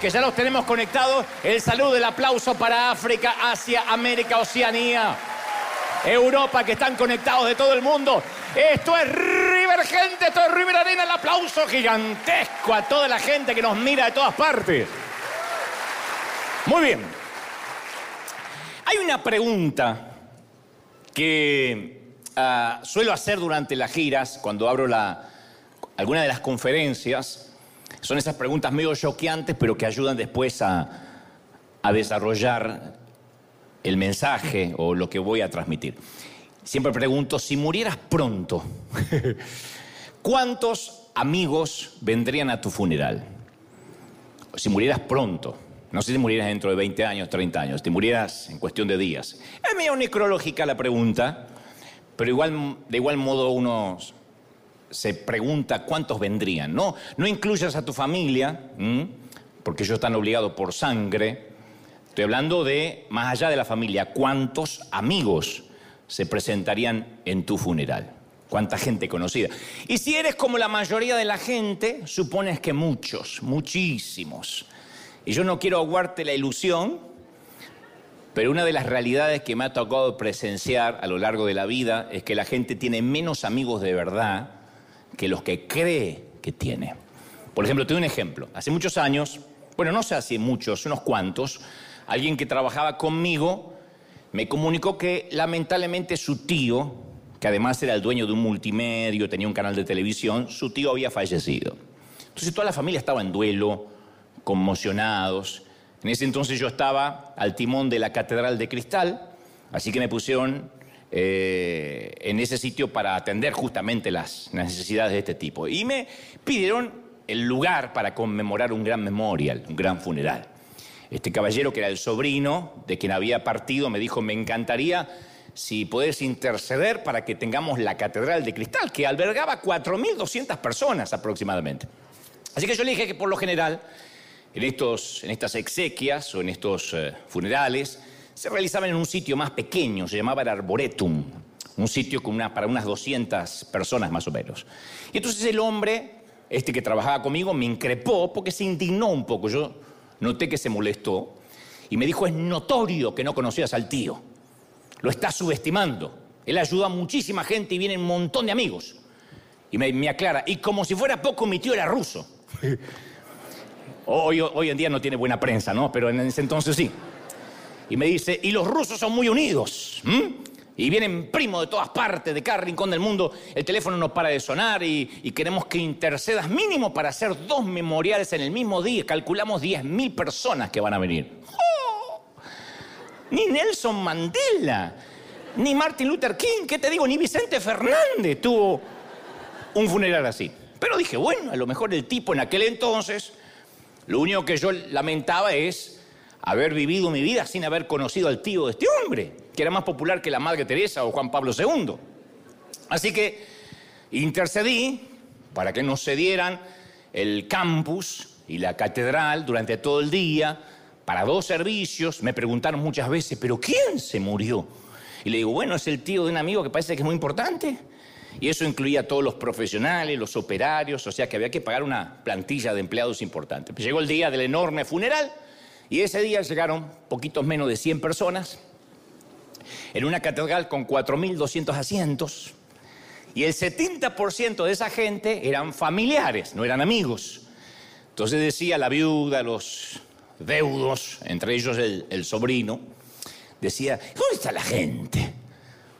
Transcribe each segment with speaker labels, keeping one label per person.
Speaker 1: que ya los tenemos conectados, el saludo, el aplauso para África, Asia, América, Oceanía, Europa, que están conectados de todo el mundo. Esto es River, gente, esto es River Arena, el aplauso gigantesco a toda la gente que nos mira de todas partes. Muy bien. Hay una pregunta que ah, suelo hacer durante las giras, cuando abro alguna de las conferencias. Son esas preguntas medio choqueantes, pero que ayudan después a, desarrollar el mensaje o lo que voy a transmitir. Siempre pregunto, si murieras pronto, ¿cuántos amigos vendrían a tu funeral? Si murieras pronto, no sé si murieras dentro de 20 años, 30 años, te murieras en cuestión de días. Es medio necrológica la pregunta, pero de igual modo uno se pregunta cuántos vendrían. No, no incluyas a tu familia, porque ellos están obligados por sangre. Estoy hablando de, más allá de la familia, cuántos amigos se presentarían en tu funeral. Cuánta gente conocida. Y si eres como la mayoría de la gente, supones que muchos, muchísimos. Y yo no quiero aguarte la ilusión, pero una de las realidades que me ha tocado presenciar a lo largo de la vida es que la gente tiene menos amigos de verdad que los que cree que tiene. Por ejemplo, te doy un ejemplo. Hace muchos años, bueno, no sé hace muchos, unos cuantos, alguien que trabajaba conmigo me comunicó que lamentablemente su tío, que además era el dueño de un multimedio, tenía un canal de televisión, su tío había fallecido. Entonces toda la familia estaba en duelo, conmocionados. En ese entonces yo estaba al timón de la Catedral de Cristal, así que me pusieron eh, en ese sitio para atender justamente las necesidades de este tipo. Y me pidieron el lugar para conmemorar un gran memorial, un gran funeral. Este caballero, que era el sobrino de quien había partido, me dijo, me encantaría si podés interceder para que tengamos la Catedral de Cristal, que albergaba 4.200 personas aproximadamente. Así que yo le dije que por lo general, en, estos, en estas exequias o en estos eh, funerales, se realizaban en un sitio más pequeño, se llamaba el Arboretum, un sitio con para unas 200 personas más o menos. Y entonces el hombre, este que trabajaba conmigo, me increpó porque se indignó un poco. Yo noté que se molestó y me dijo, es notorio que no conocías al tío. Lo estás subestimando. Él ayuda a muchísima gente y viene un montón de amigos. Y me, aclara, y como si fuera poco, mi tío era ruso. hoy en día no tiene buena prensa, ¿no? Pero en ese entonces sí. Y me dice, y los rusos son muy unidos. Y vienen primos de todas partes, de cada rincón del mundo. El teléfono no para de sonar y, queremos que intercedas mínimo para hacer dos memoriales en el mismo día. Calculamos 10.000 personas que van a venir. ¡Oh! Ni Nelson Mandela, ni Martin Luther King, ¿qué te digo? Ni Vicente Fernández tuvo un funeral así. Pero dije, bueno, a lo mejor el tipo en aquel entonces, lo único que yo lamentaba es haber vivido mi vida sin haber conocido al tío de este hombre que era más popular que la Madre Teresa o Juan Pablo II. Así que intercedí para que nos cedieran el campus y la catedral durante todo el día para dos servicios. Me preguntaron muchas veces, ¿pero quién se murió? Y le digo, bueno, es el tío de un amigo que parece que es muy importante. Y eso incluía a todos los profesionales, los operarios, o sea que había que pagar una plantilla de empleados importante. llegó el día del enorme funeral y ese día llegaron poquitos menos de 100 personas en una catedral con 4.200 asientos, y el 70% de esa gente eran familiares, no eran amigos. Entonces decía la viuda, los deudos, entre ellos el, sobrino, decía, ¿dónde está la gente?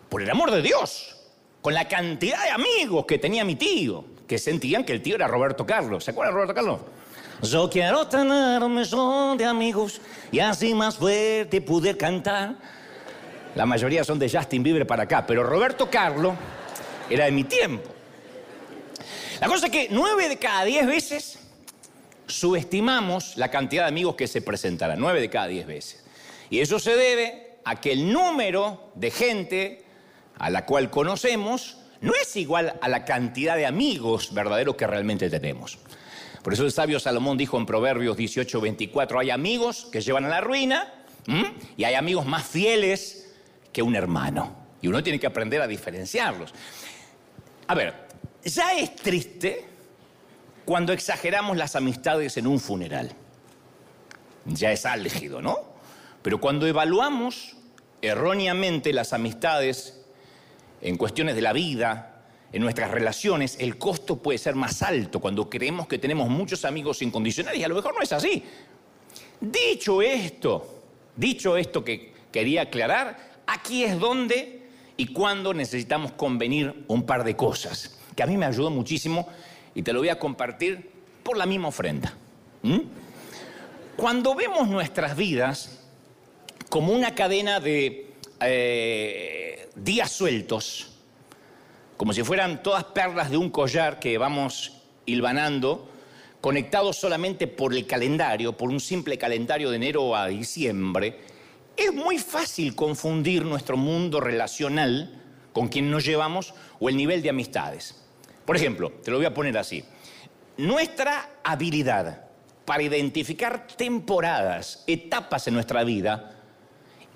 Speaker 1: Por el amor de Dios, con la cantidad de amigos que tenía mi tío, que sentían que el tío era Roberto Carlos. ¿Se acuerdan Roberto Carlos? Yo quiero tener un millón de amigos y así más fuerte poder cantar la mayoría son de Justin Bieber para acá, pero Roberto Carlos era de mi tiempo. La cosa es que nueve de cada diez veces subestimamos la cantidad de amigos que se presentarán, nueve de cada diez veces. Y eso se debe a que el número de gente a la cual conocemos no es igual a la cantidad de amigos verdaderos que realmente tenemos. Por eso el sabio Salomón dijo en Proverbios 18, 24, hay amigos que llevan a la ruina y hay amigos más fieles que un hermano. Y uno tiene que aprender a diferenciarlos. A ver, ya es triste cuando exageramos las amistades en un funeral. ya es álgido, ¿no? Pero cuando evaluamos erróneamente las amistades en cuestiones de la vida, en nuestras relaciones, el costo puede ser más alto cuando creemos que tenemos muchos amigos incondicionales y a lo mejor no es así. Dicho esto, dicho esto que quería aclarar, aquí es donde y cuando necesitamos convenir un par de cosas, que a mí me ayudó muchísimo y te lo voy a compartir por la misma ofrenda. Cuando vemos nuestras vidas como una cadena de eh, días sueltos, como si fueran todas perlas de un collar que vamos hilvanando, conectados solamente por el calendario, por un simple calendario de enero a diciembre, es muy fácil confundir nuestro mundo relacional con quien nos llevamos o el nivel de amistades. Por ejemplo, te lo voy a poner así. Nuestra habilidad para identificar temporadas, etapas en nuestra vida,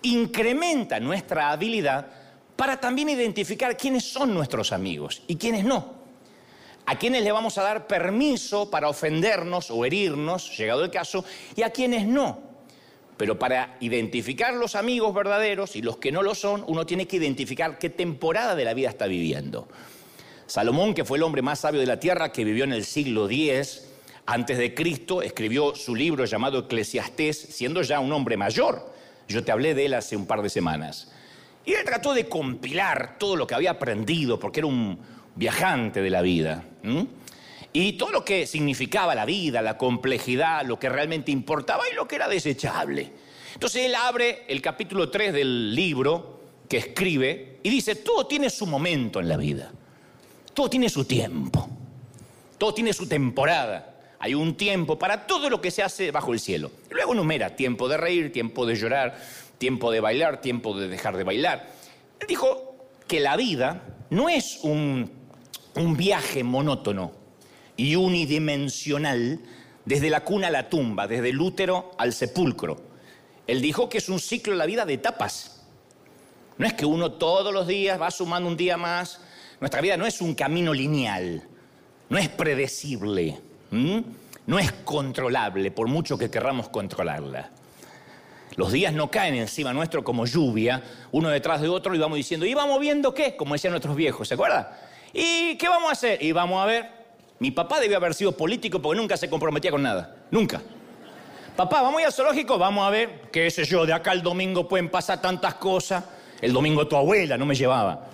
Speaker 1: incrementa nuestra habilidad para también identificar quiénes son nuestros amigos y quiénes no. A quiénes le vamos a dar permiso para ofendernos o herirnos, llegado el caso, y a quienes no. Pero para identificar los amigos verdaderos y los que no lo son, uno tiene que identificar qué temporada de la vida está viviendo. Salomón, que fue el hombre más sabio de la tierra, que vivió en el siglo X antes de Cristo, escribió su libro llamado Eclesiastés, siendo ya un hombre mayor. Yo te hablé de él hace un par de semanas. Y él trató de compilar todo lo que había aprendido, porque era un viajante de la vida y todo lo que significaba la vida, la complejidad, lo que realmente importaba y lo que era desechable. Entonces él abre el capítulo 3 del libro que escribe y dice, todo tiene su momento en la vida, todo tiene su tiempo, todo tiene su temporada. Hay un tiempo para todo lo que se hace bajo el cielo. Luego numera tiempo de reír, tiempo de llorar, tiempo de bailar, tiempo de dejar de bailar. Él dijo que la vida no es un, un viaje monótono, y unidimensional desde la cuna a la tumba, desde el útero al sepulcro. Él dijo que es un ciclo de la vida de etapas. No es que uno todos los días va sumando un día más. Nuestra vida no es un camino lineal, no es predecible, no es controlable, por mucho que querramos controlarla. Los días no caen encima nuestro como lluvia, uno detrás de otro, y vamos diciendo, ¿y vamos viendo qué? Como decían nuestros viejos, ¿se acuerdan? ¿Y qué vamos a hacer? Y vamos a ver mi papá debió haber sido político porque nunca se comprometía con nada. Nunca. Papá, ¿vamos a ir al zoológico? Vamos a ver, qué sé yo, de acá al domingo pueden pasar tantas cosas. El domingo tu abuela no me llevaba.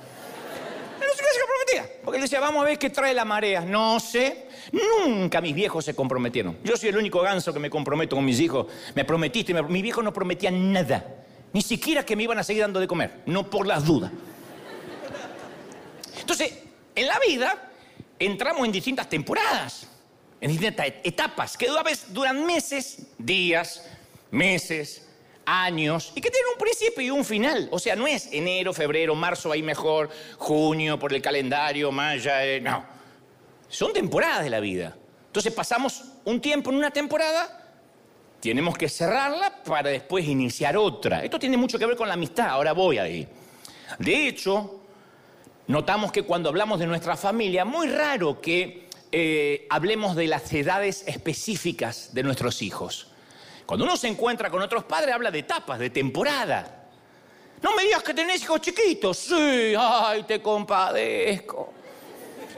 Speaker 1: Porque él decía, vamos a ver qué trae la marea. No sé. Nunca mis viejos se comprometieron. Yo soy el único ganso que me comprometo con mis hijos. Me prometiste, me... mis viejos no prometían nada. Ni siquiera que me iban a seguir dando de comer. No por las dudas. Entonces, en la vida entramos en distintas temporadas, en distintas etapas, que a veces duran meses, días, meses, años, y que tienen un principio y un final. O sea, no es enero, febrero, marzo, ahí mejor, junio por el calendario, maya, eh, no. Son temporadas de la vida. Entonces pasamos un tiempo en una temporada, tenemos que cerrarla para después iniciar otra. Esto tiene mucho que ver con la amistad, ahora voy ahí. De hecho, notamos que cuando hablamos de nuestra familia, muy raro que eh, hablemos de las edades específicas de nuestros hijos. Cuando uno se encuentra con otros padres, habla de etapas, de temporada. No me digas que tenés hijos chiquitos. Sí, ay, te compadezco.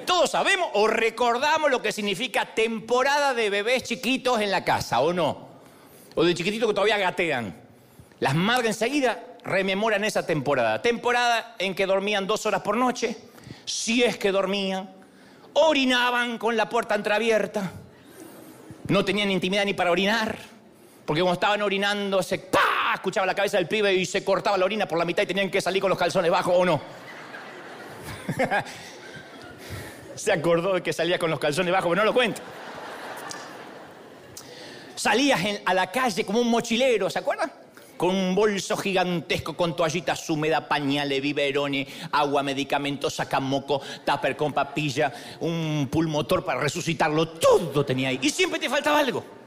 Speaker 1: Todos sabemos o recordamos lo que significa temporada de bebés chiquitos en la casa, ¿o no? O de chiquititos que todavía gatean. Las madres enseguida rememoran esa temporada. Temporada en que dormían dos horas por noche, si es que dormían, orinaban con la puerta entreabierta, no tenían intimidad ni para orinar, porque como estaban orinando, se ¡pah! escuchaba la cabeza del pibe y se cortaba la orina por la mitad y tenían que salir con los calzones bajos o no. se acordó de que salía con los calzones bajos, pero no lo cuento. Salías a la calle como un mochilero, ¿se acuerdan? con un bolso gigantesco con toallitas húmedas, pañales, biberones, agua, medicamentos, sacamoco, tupper con papilla, un pulmotor para resucitarlo, todo tenía ahí. Y siempre te faltaba algo.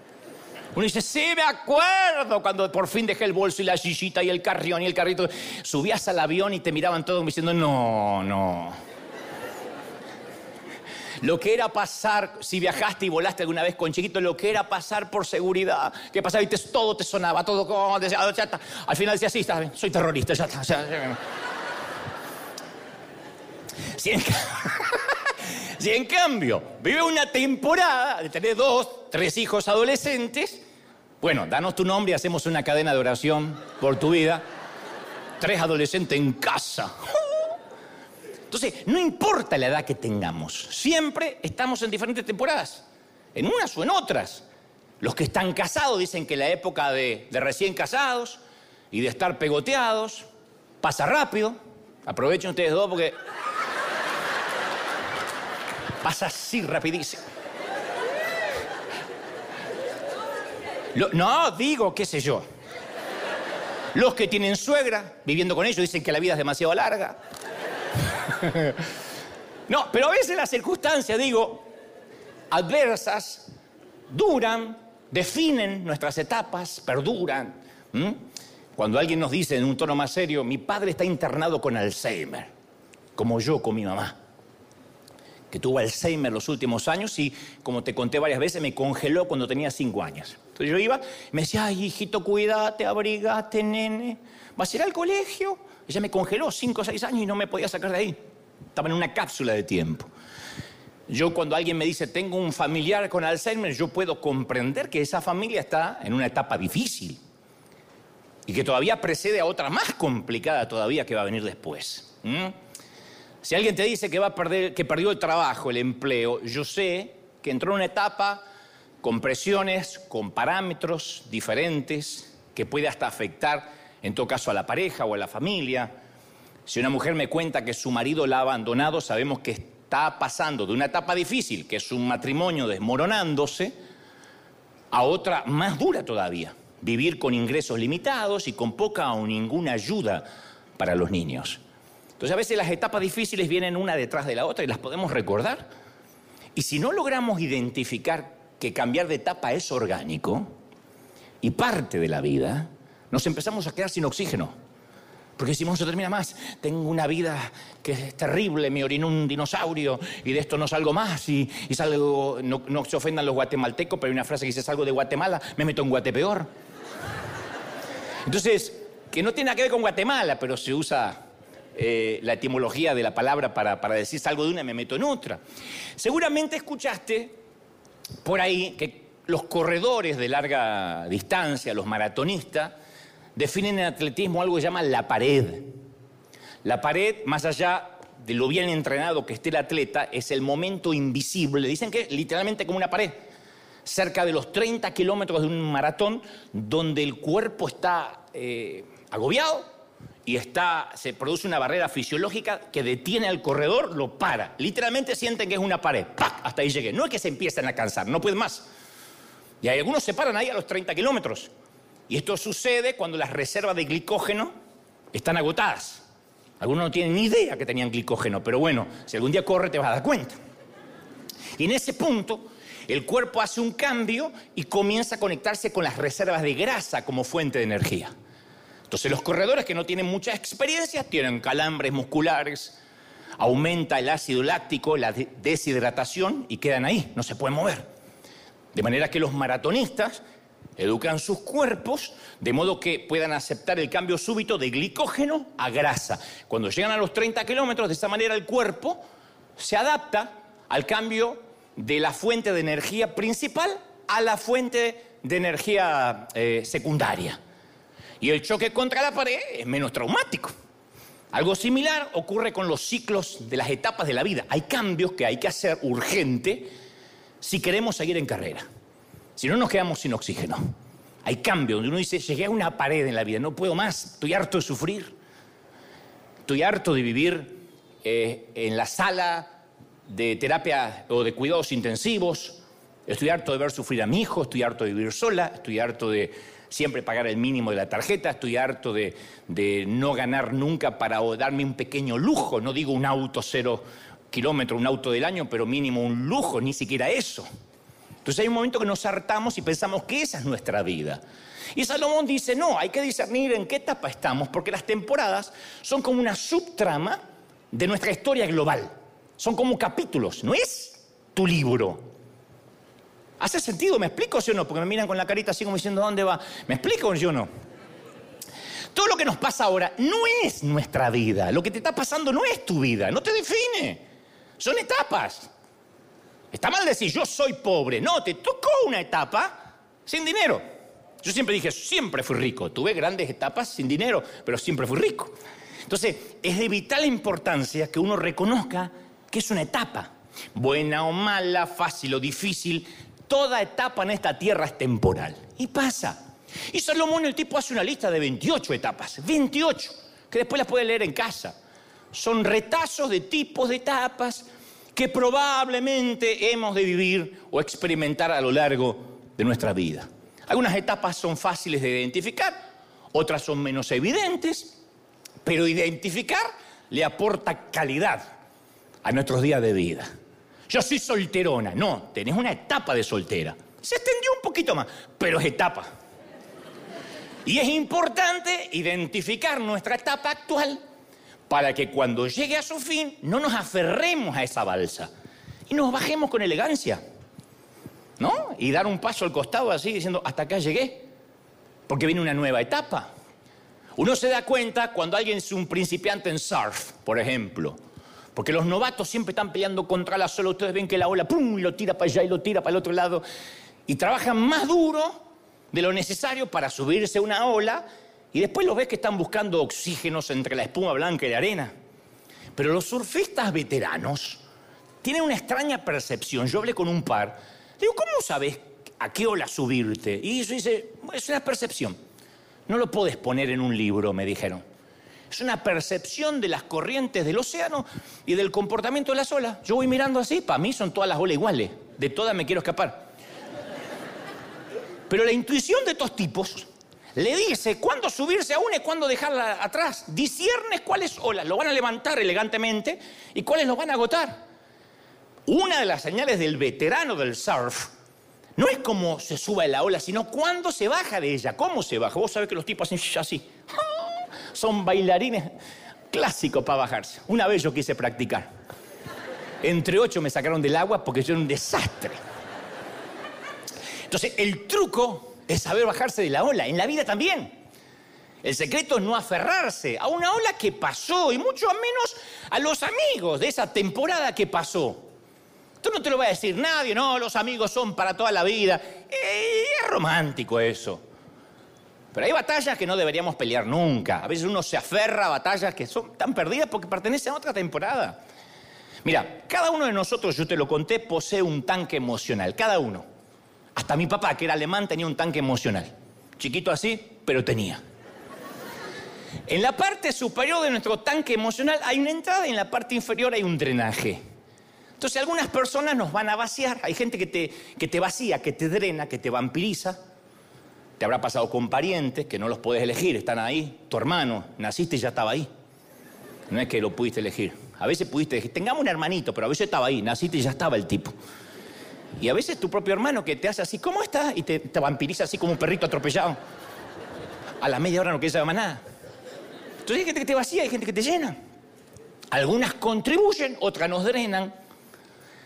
Speaker 1: Uno dice, sí, me acuerdo cuando por fin dejé el bolso y la sillita y el carrión y el carrito. Subías al avión y te miraban todos diciendo, no, no. Lo que era pasar, si viajaste y volaste alguna vez con chiquito, lo que era pasar por seguridad, que pasaba y todo te sonaba, todo como, ya está. Al final decía, sí, soy terrorista, ya está. Si en, si en cambio vive una temporada de tener dos, tres hijos adolescentes, bueno, danos tu nombre y hacemos una cadena de oración por tu vida. Tres adolescentes en casa. Entonces, no importa la edad que tengamos, siempre estamos en diferentes temporadas, en unas o en otras. Los que están casados dicen que la época de, recién casados y de estar pegoteados pasa rápido. Aprovechen ustedes dos porque pasa así rapidísimo. no, digo, qué sé yo. Los que tienen suegra viviendo con ellos dicen que la vida es demasiado larga. No, pero a veces las circunstancias, digo, adversas, duran, definen nuestras etapas, perduran. Cuando alguien nos dice en un tono más serio, mi padre está internado con Alzheimer, como yo con mi mamá, que tuvo Alzheimer los últimos años y, como te conté varias veces, me congeló cuando tenía cinco años. Entonces yo iba, me decía, ay, hijito, cuídate, abrigate, nene, ¿vas a ir al colegio? Ella me congeló cinco o seis años y no me podía sacar de ahí. Estaba en una cápsula de tiempo. Yo cuando alguien me dice, tengo un familiar con Alzheimer, yo puedo comprender que esa familia está en una etapa difícil y que todavía precede a otra más complicada todavía que va a venir después. Si alguien te dice que, va a perder, que perdió el trabajo, el empleo, yo sé que entró en una etapa con presiones, con parámetros diferentes, que puede hasta afectar, en todo caso, a la pareja o a la familia. Si una mujer me cuenta que su marido la ha abandonado, sabemos que está pasando de una etapa difícil, que es un matrimonio desmoronándose, a otra más dura todavía, vivir con ingresos limitados y con poca o ninguna ayuda para los niños. Entonces a veces las etapas difíciles vienen una detrás de la otra y las podemos recordar. Y si no logramos identificar que cambiar de etapa es orgánico y parte de la vida, nos empezamos a quedar sin oxígeno. Porque decimos, no termina más. Tengo una vida que es terrible, me oriné un dinosaurio y de esto no salgo más. Y, salgo, no, se ofendan los guatemaltecos, pero hay una frase que dice, salgo de Guatemala, me meto en Guatepeor. Entonces, que no tiene nada que ver con Guatemala, pero se usa eh, la etimología de la palabra para, decir salgo de una me meto en otra. Seguramente escuchaste por ahí que los corredores de larga distancia, los maratonistas, definen en atletismo algo que llaman la pared. La pared, más allá de lo bien entrenado que esté el atleta, es el momento invisible. Dicen que literalmente como una pared, cerca de los 30 kilómetros de un maratón, donde el cuerpo está eh, agobiado y está, se produce una barrera fisiológica que detiene al corredor, lo para. Literalmente sienten que es una pared. ¡Pac! Hasta ahí llegué. No es que se empiecen a cansar, no pueden más. Y hay algunos se paran ahí a los 30 kilómetros. Y esto sucede cuando las reservas de glicógeno están agotadas. Algunos no tienen ni idea que tenían glicógeno, pero bueno, si algún día corre te vas a dar cuenta. Y en ese punto, el cuerpo hace un cambio y comienza a conectarse con las reservas de grasa como fuente de energía. Entonces los corredores que no tienen mucha experiencia tienen calambres musculares, aumenta el ácido láctico, la deshidratación y quedan ahí, no se pueden mover. De manera que los maratonistas Educan sus cuerpos de modo que puedan aceptar el cambio súbito de glicógeno a grasa. Cuando llegan a los 30 kilómetros, de esa manera el cuerpo se adapta al cambio de la fuente de energía principal a la fuente de energía eh, secundaria. Y el choque contra la pared es menos traumático. Algo similar ocurre con los ciclos de las etapas de la vida. Hay cambios que hay que hacer urgente si queremos seguir en carrera. Si no, nos quedamos sin oxígeno. Hay cambio, donde uno dice, llegué a una pared en la vida, no puedo más, estoy harto de sufrir. Estoy harto de vivir eh, en la sala de terapia o de cuidados intensivos. Estoy harto de ver sufrir a mi hijo, estoy harto de vivir sola, estoy harto de siempre pagar el mínimo de la tarjeta, estoy harto de, de no ganar nunca para darme un pequeño lujo, no digo un auto cero kilómetros, un auto del año, pero mínimo un lujo, ni siquiera eso. Entonces hay un momento que nos hartamos y pensamos que esa es nuestra vida. Y Salomón dice, no, hay que discernir en qué etapa estamos, porque las temporadas son como una subtrama de nuestra historia global. Son como capítulos, ¿no es? tu libro. ¿Hace sentido? ¿Me explico o no? Porque me miran con la carita así como diciendo, ¿dónde va? ¿Me explico o yo no? Todo lo que nos pasa ahora no es nuestra vida. Lo que te está pasando no es tu vida, no te define. Son etapas. Está mal decir yo soy pobre. No, te tocó una etapa sin dinero. Yo siempre dije, siempre fui rico. Tuve grandes etapas sin dinero, pero siempre fui rico. Entonces, es de vital importancia que uno reconozca que es una etapa. Buena o mala, fácil o difícil, toda etapa en esta tierra es temporal. Y pasa. Y Salomón, el tipo, hace una lista de 28 etapas. 28, que después las puede leer en casa. Son retazos de tipos de etapas que probablemente hemos de vivir o experimentar a lo largo de nuestra vida. Algunas etapas son fáciles de identificar, otras son menos evidentes, pero identificar le aporta calidad a nuestros días de vida. Yo soy solterona, no, tenés una etapa de soltera. Se extendió un poquito más, pero es etapa. Y es importante identificar nuestra etapa actual para que cuando llegue a su fin no nos aferremos a esa balsa y nos bajemos con elegancia. ¿No? Y dar un paso al costado así diciendo, hasta acá llegué, porque viene una nueva etapa. Uno se da cuenta cuando alguien es un principiante en surf, por ejemplo, porque los novatos siempre están peleando contra la ola. Ustedes ven que la ola, ¡pum!, y lo tira para allá y lo tira para el otro lado. Y trabajan más duro de lo necesario para subirse una ola y después los ves que están buscando oxígenos entre la espuma blanca y la arena. Pero los surfistas veteranos tienen una extraña percepción. Yo hablé con un par. Digo, ¿cómo sabes a qué ola subirte? Y eso dice, es una percepción. No lo puedes poner en un libro, me dijeron. Es una percepción de las corrientes del océano y del comportamiento de las olas. Yo voy mirando así, para mí son todas las olas iguales. De todas me quiero escapar. Pero la intuición de estos tipos le dice cuándo subirse a una y cuándo dejarla atrás. Disciernes cuáles olas lo van a levantar elegantemente y cuáles lo van a agotar. Una de las señales del veterano del surf no es cómo se suba en la ola, sino cuándo se baja de ella, cómo se baja. Vos sabés que los tipos hacen así. Son bailarines clásicos para bajarse. Una vez yo quise practicar. Entre ocho me sacaron del agua porque yo era un desastre. Entonces, el truco es saber bajarse de la ola, en la vida también. El secreto es no aferrarse a una ola que pasó y mucho menos a los amigos de esa temporada que pasó. Tú no te lo va a decir nadie, no, los amigos son para toda la vida. es romántico eso. Pero hay batallas que no deberíamos pelear nunca. A veces uno se aferra a batallas que son tan perdidas porque pertenecen a otra temporada. Mira, cada uno de nosotros, yo te lo conté, posee un tanque emocional, cada uno. Hasta mi papá, que era alemán, tenía un tanque emocional. Chiquito así, pero tenía. En la parte superior de nuestro tanque emocional hay una entrada y en la parte inferior hay un drenaje. Entonces algunas personas nos van a vaciar. Hay gente que te, que te vacía, que te drena, que te vampiriza. Te habrá pasado con parientes que no los puedes elegir, están ahí. Tu hermano, naciste y ya estaba ahí. No es que lo pudiste elegir. A veces pudiste elegir. Tengamos un hermanito, pero a veces estaba ahí. Naciste y ya estaba el tipo. Y a veces tu propio hermano que te hace así, ¿cómo estás? Y te, vampiriza así como un perrito atropellado. A la media hora no quieres saber más nada. Entonces hay gente que te vacía, hay gente que te llena. Algunas contribuyen, otras nos drenan.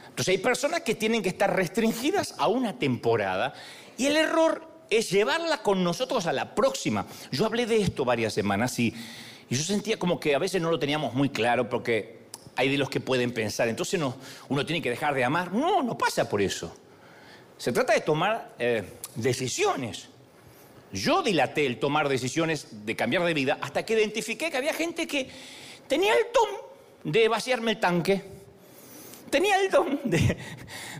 Speaker 1: Entonces hay personas que tienen que estar restringidas a una temporada y el error es llevarla con nosotros a la próxima. Yo hablé de esto varias semanas y, y yo sentía como que a veces no lo teníamos muy claro porque hay de los que pueden pensar, entonces uno tiene que dejar de amar. No, no pasa por eso. Se trata de tomar eh, decisiones. Yo dilaté el tomar decisiones de cambiar de vida hasta que identifiqué que había gente que tenía el don de vaciarme el tanque, tenía el don de,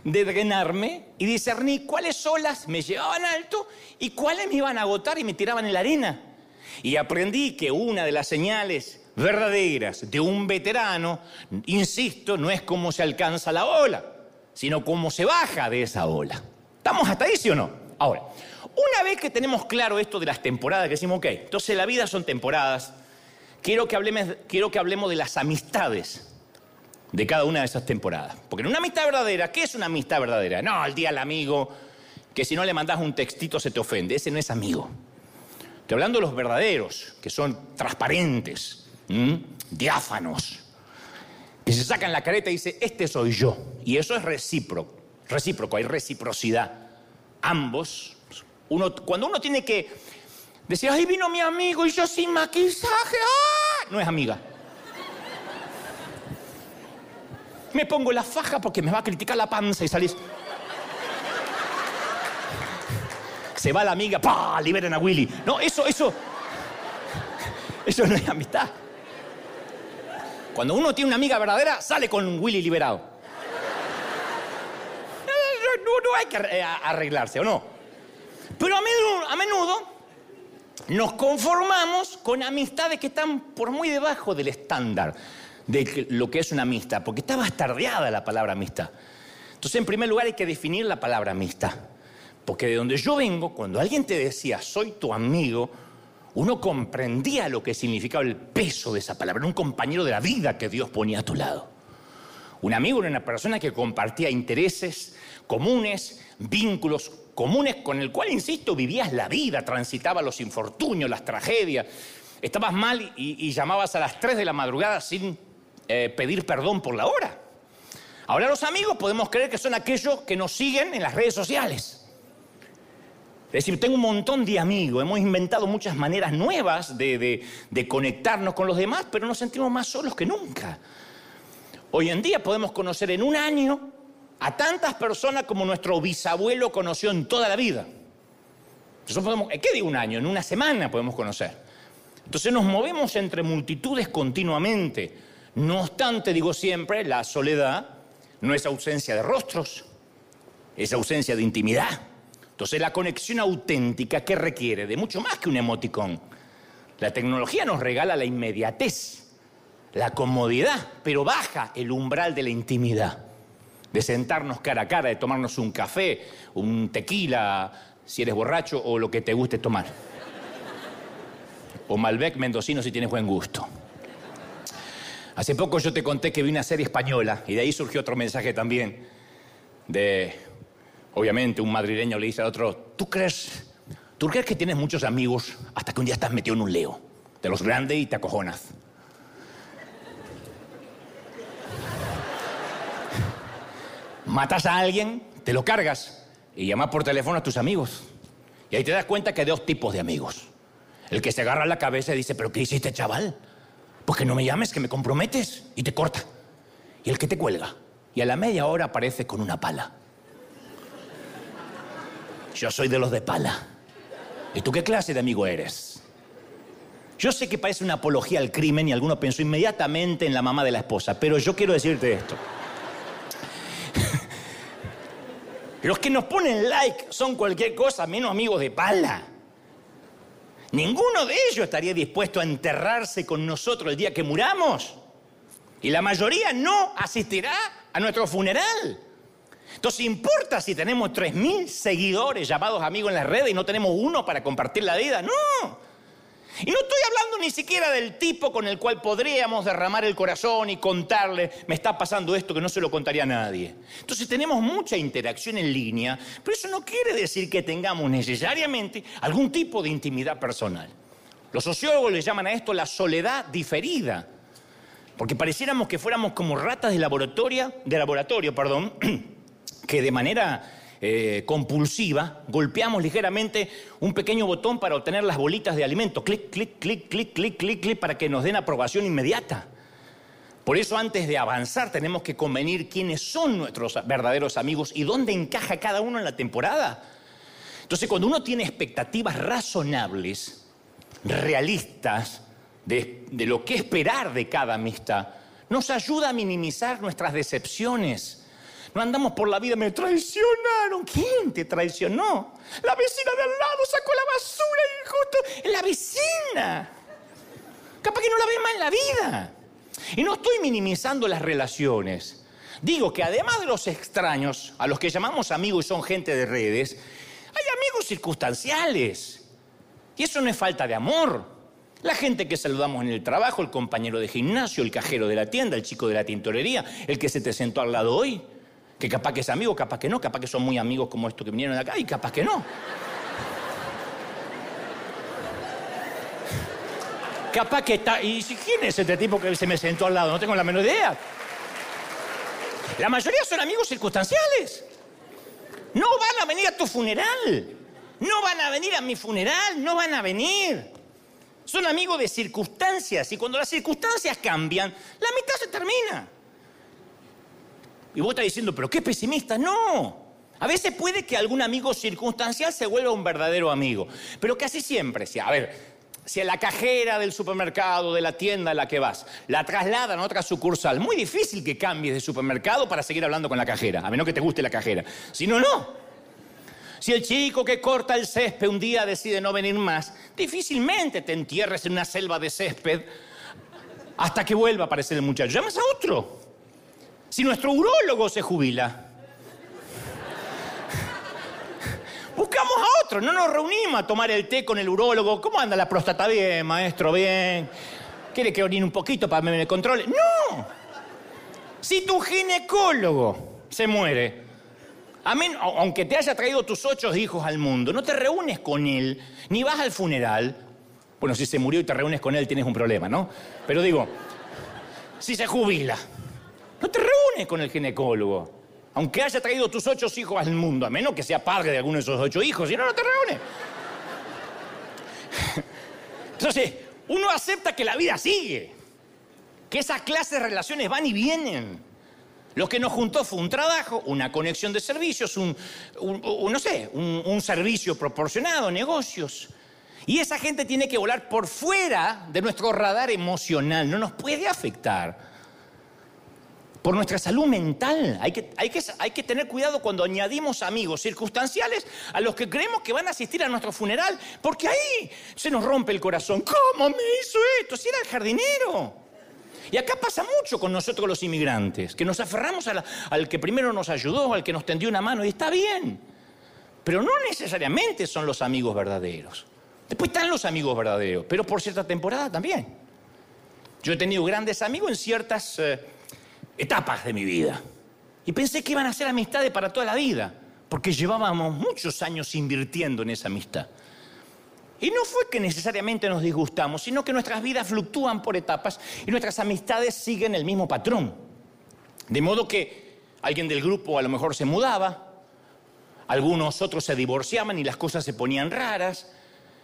Speaker 1: de drenarme y discernir cuáles olas me llevaban alto y cuáles me iban a agotar y me tiraban en la arena. Y aprendí que una de las señales verdaderas de un veterano, insisto, no es cómo se alcanza la ola, sino cómo se baja de esa ola. ¿Estamos hasta ahí, sí o no? Ahora, una vez que tenemos claro esto de las temporadas, que decimos, ok, entonces la vida son temporadas, quiero que hablemos, quiero que hablemos de las amistades de cada una de esas temporadas. Porque en una amistad verdadera, ¿qué es una amistad verdadera? No, al día al amigo, que si no le mandas un textito se te ofende, ese no es amigo. Estoy hablando de los verdaderos, que son transparentes, diáfanos, que se sacan la careta y dice, este soy yo. Y eso es recíproco, recíproco, hay reciprocidad. Ambos, uno, cuando uno tiene que decir, ahí vino mi amigo y yo sin maquillaje, ¡ah! no es amiga. Me pongo la faja porque me va a criticar la panza y salís. Se va la amiga, ¡pah! Liberen a Willy. No, eso, eso. Eso no es amistad. Cuando uno tiene una amiga verdadera, sale con Willy liberado. No, hay que arreglarse, ¿o no? Pero a menudo, a menudo nos conformamos con amistades que están por muy debajo del estándar de lo que es una amistad, porque está bastardeada la palabra amistad. Entonces, en primer lugar, hay que definir la palabra amistad. Porque de donde yo vengo, cuando alguien te decía, soy tu amigo, uno comprendía lo que significaba el peso de esa palabra, un compañero de la vida que Dios ponía a tu lado. Un amigo era una persona que compartía intereses comunes, vínculos comunes con el cual, insisto, vivías la vida, transitaba los infortunios, las tragedias. Estabas mal y, llamabas a las 3 de la madrugada sin eh, pedir perdón por la hora. Ahora los amigos podemos creer que son aquellos que nos siguen en las redes sociales. Es decir, tengo un montón de amigos, hemos inventado muchas maneras nuevas de, conectarnos con los demás, pero nos sentimos más solos que nunca. Hoy en día podemos conocer en un año a tantas personas como nuestro bisabuelo conoció en toda la vida. ¿Qué digo un año? En una semana podemos conocer. Entonces nos movemos entre multitudes continuamente. No obstante, digo siempre, la soledad no es ausencia de rostros, es ausencia de intimidad. Entonces la conexión auténtica, ¿qué requiere? De mucho más que un emoticón. La tecnología nos regala la inmediatez, la comodidad, pero baja el umbral de la intimidad. De sentarnos cara a cara, de tomarnos un café, un tequila, si eres borracho o lo que te guste tomar. O Malbec mendocino si tienes buen gusto. Hace poco yo te conté que vi una serie española y de ahí surgió otro mensaje también de Obviamente un madrileño le dice al otro, ¿tú crees, ¿tú crees que tienes muchos amigos hasta que un día estás metido en un leo? De los grandes y te acojonas. Matas a alguien, te lo cargas y llamas por teléfono a tus amigos. Y ahí te das cuenta que hay dos tipos de amigos. El que se agarra la cabeza y dice, ¿pero qué hiciste, chaval? Pues que no me llames, que me comprometes. Y te corta. Y el que te cuelga. Y a la media hora aparece con una pala. Yo soy de los de pala. ¿Y tú qué clase de amigo eres? Yo sé que parece una apología al crimen y alguno pensó inmediatamente en la mamá de la esposa, pero yo quiero decirte esto. Los que nos ponen like son cualquier cosa menos amigos de pala. Ninguno de ellos estaría dispuesto a enterrarse con nosotros el día que muramos. Y la mayoría no asistirá a nuestro funeral. Entonces, ¿importa si tenemos 3.000 seguidores llamados amigos en las redes y no tenemos uno para compartir la vida? No. Y no estoy hablando ni siquiera del tipo con el cual podríamos derramar el corazón y contarle, me está pasando esto que no se lo contaría a nadie. Entonces tenemos mucha interacción en línea, pero eso no quiere decir que tengamos necesariamente algún tipo de intimidad personal. Los sociólogos le llaman a esto la soledad diferida, porque pareciéramos que fuéramos como ratas de laboratorio, de laboratorio, perdón, que de manera eh, compulsiva golpeamos ligeramente un pequeño botón para obtener las bolitas de alimento. Clic, clic, clic, clic, clic, clic, clic, para que nos den aprobación inmediata. Por eso antes de avanzar tenemos que convenir quiénes son nuestros verdaderos amigos y dónde encaja cada uno en la temporada. Entonces cuando uno tiene expectativas razonables, realistas, de, de lo que esperar de cada amistad, nos ayuda a minimizar nuestras decepciones no andamos por la vida, me traicionaron. ¿Quién te traicionó? La vecina de al lado sacó la basura y justo la vecina. Capaz que no la ve más en la vida. Y no estoy minimizando las relaciones. Digo que además de los extraños, a los que llamamos amigos y son gente de redes, hay amigos circunstanciales. Y eso no es falta de amor. La gente que saludamos en el trabajo, el compañero de gimnasio, el cajero de la tienda, el chico de la tintorería, el que se te sentó al lado hoy. Que capaz que es amigo, capaz que no, capaz que son muy amigos como estos que vinieron de acá y capaz que no. Capaz que está. ¿Y quién es este tipo que se me sentó al lado? No tengo la menor idea. La mayoría son amigos circunstanciales. No van a venir a tu funeral. No van a venir a mi funeral. No van a venir. Son amigos de circunstancias. Y cuando las circunstancias cambian, la mitad se termina. Y vos estás diciendo, pero qué pesimista. No. A veces puede que algún amigo circunstancial se vuelva un verdadero amigo. Pero casi siempre, si, a ver, si a la cajera del supermercado, de la tienda a la que vas, la trasladan a otra sucursal, muy difícil que cambies de supermercado para seguir hablando con la cajera, a menos que te guste la cajera. Si no, no. Si el chico que corta el césped un día decide no venir más, difícilmente te entierres en una selva de césped hasta que vuelva a aparecer el muchacho. Llamas a otro. Si nuestro urólogo se jubila, buscamos a otro. No nos reunimos a tomar el té con el urólogo. ¿Cómo anda la próstata? Bien, maestro, bien. ¿Quiere que orine un poquito para que me controle? No. Si tu ginecólogo se muere, aunque te haya traído tus ocho hijos al mundo, no te reúnes con él, ni vas al funeral. Bueno, si se murió y te reúnes con él, tienes un problema, ¿no? Pero digo, si se jubila, no te reúnes con el ginecólogo. Aunque haya traído tus ocho hijos al mundo, a menos que sea padre de alguno de esos ocho hijos, si no, no te reúnes. Entonces, uno acepta que la vida sigue, que esas clases de relaciones van y vienen. Lo que nos juntó fue un trabajo, una conexión de servicios, un, no sé, un servicio proporcionado, negocios. Y esa gente tiene que volar por fuera de nuestro radar emocional, no nos puede afectar por nuestra salud mental. Hay que, tener cuidado cuando añadimos amigos circunstanciales a los que creemos que van a asistir a nuestro funeral, porque ahí se nos rompe el corazón. ¿Cómo me hizo esto? Si era el jardinero. Y acá pasa mucho con nosotros los inmigrantes, que nos aferramos al que primero nos ayudó, al que nos tendió una mano, y está bien. Pero no necesariamente son los amigos verdaderos. Después están los amigos verdaderos, pero por cierta temporada también. Yo he tenido grandes amigos en ciertas... Eh, etapas de mi vida. Y pensé que iban a ser amistades para toda la vida, porque llevábamos muchos años invirtiendo en esa amistad. Y no fue que necesariamente nos disgustamos, sino que nuestras vidas fluctúan por etapas y nuestras amistades siguen el mismo patrón. De modo que alguien del grupo a lo mejor se mudaba, algunos otros se divorciaban y las cosas se ponían raras,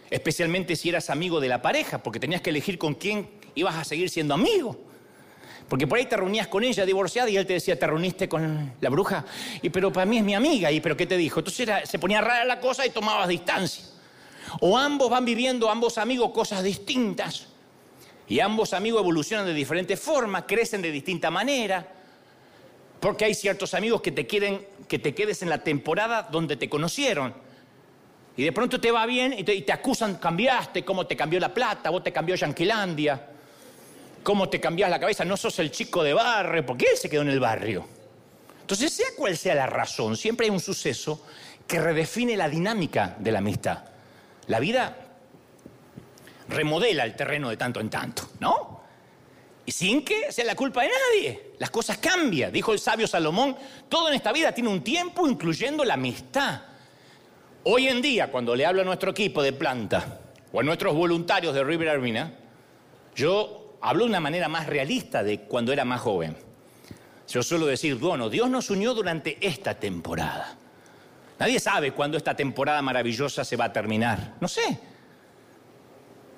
Speaker 1: especialmente si eras amigo de la pareja, porque tenías que elegir con quién ibas a seguir siendo amigo. Porque por ahí te reunías con ella divorciada y él te decía, ¿te reuniste con la bruja? Y pero para mí es mi amiga, ¿y pero qué te dijo? Entonces se ponía rara la cosa y tomabas distancia. O ambos van viviendo, ambos amigos, cosas distintas. Y ambos amigos evolucionan de diferentes formas, crecen de distinta manera. Porque hay ciertos amigos que te quieren que te quedes en la temporada donde te conocieron. Y de pronto te va bien y te, y te acusan, cambiaste, cómo te cambió la plata, vos te cambió Yanquilandia cómo te cambias la cabeza, no sos el chico de barrio, porque él se quedó en el barrio. Entonces, sea cual sea la razón, siempre hay un suceso que redefine la dinámica de la amistad. La vida remodela el terreno de tanto en tanto, ¿no? Y sin que sea la culpa de nadie. Las cosas cambian. Dijo el sabio Salomón, todo en esta vida tiene un tiempo, incluyendo la amistad. Hoy en día, cuando le hablo a nuestro equipo de planta o a nuestros voluntarios de River Armina, yo hablo de una manera más realista de cuando era más joven. Yo suelo decir, bueno, Dios nos unió durante esta temporada. Nadie sabe cuándo esta temporada maravillosa se va a terminar. No sé.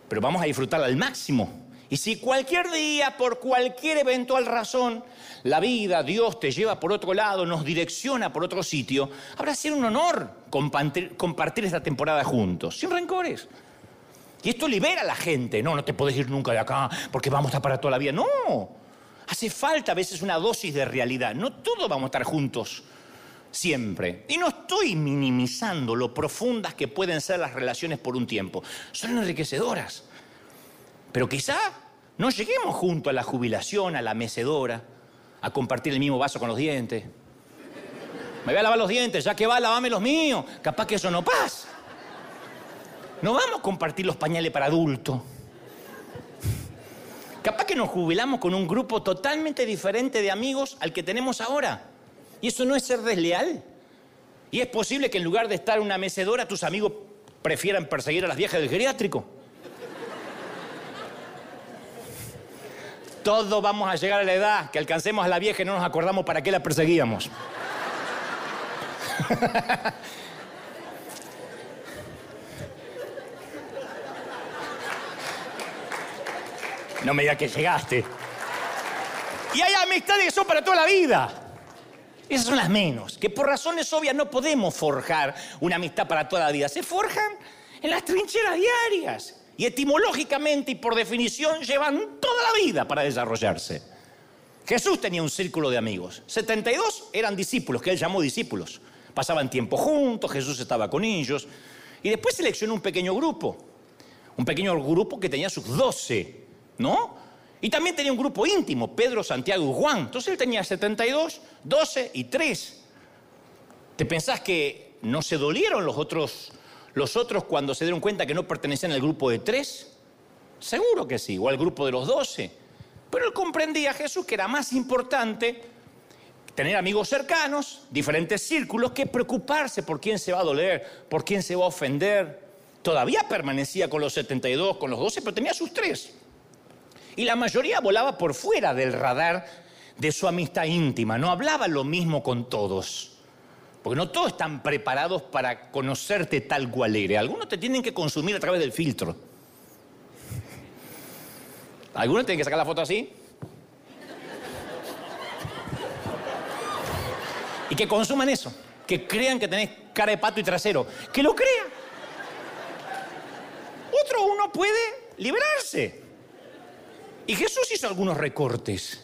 Speaker 1: Pero vamos a disfrutarla al máximo. Y si cualquier día, por cualquier eventual razón, la vida, Dios te lleva por otro lado, nos direcciona por otro sitio, habrá sido un honor compartir, compartir esta temporada juntos, sin rencores. Y esto libera a la gente. No, no te puedes ir nunca de acá porque vamos a estar para toda la vida. No. Hace falta a veces una dosis de realidad. No todos vamos a estar juntos siempre. Y no estoy minimizando lo profundas que pueden ser las relaciones por un tiempo. Son enriquecedoras. Pero quizá no lleguemos junto a la jubilación, a la mecedora, a compartir el mismo vaso con los dientes. Me voy a lavar los dientes, ya que va, lavame los míos. Capaz que eso no pasa. No vamos a compartir los pañales para adultos. Capaz que nos jubilamos con un grupo totalmente diferente de amigos al que tenemos ahora. Y eso no es ser desleal. Y es posible que en lugar de estar en una mecedora, tus amigos prefieran perseguir a las viejas del geriátrico. Todos vamos a llegar a la edad que alcancemos a la vieja y no nos acordamos para qué la perseguíamos. No me digas que llegaste. Y hay amistades que son para toda la vida. Esas son las menos, que por razones obvias no podemos forjar una amistad para toda la vida. Se forjan en las trincheras diarias. Y etimológicamente y por definición llevan toda la vida para desarrollarse. Jesús tenía un círculo de amigos. 72 eran discípulos, que él llamó discípulos. Pasaban tiempo juntos, Jesús estaba con ellos. Y después seleccionó un pequeño grupo. Un pequeño grupo que tenía sus 12 ¿no? Y también tenía un grupo íntimo, Pedro, Santiago y Juan. Entonces él tenía 72, 12 y 3. ¿Te pensás que no se dolieron los otros, los otros cuando se dieron cuenta que no pertenecían al grupo de 3? Seguro que sí, o al grupo de los 12. Pero él comprendía a Jesús que era más importante tener amigos cercanos, diferentes círculos, que preocuparse por quién se va a doler, por quién se va a ofender. Todavía permanecía con los 72, con los 12, pero tenía sus tres. Y la mayoría volaba por fuera del radar de su amistad íntima, no hablaba lo mismo con todos. Porque no todos están preparados para conocerte tal cual eres. Algunos te tienen que consumir a través del filtro. Algunos tienen que sacar la foto así. Y que consuman eso. Que crean que tenés cara de pato y trasero. Que lo crean. Otro uno puede liberarse. Y Jesús hizo algunos recortes.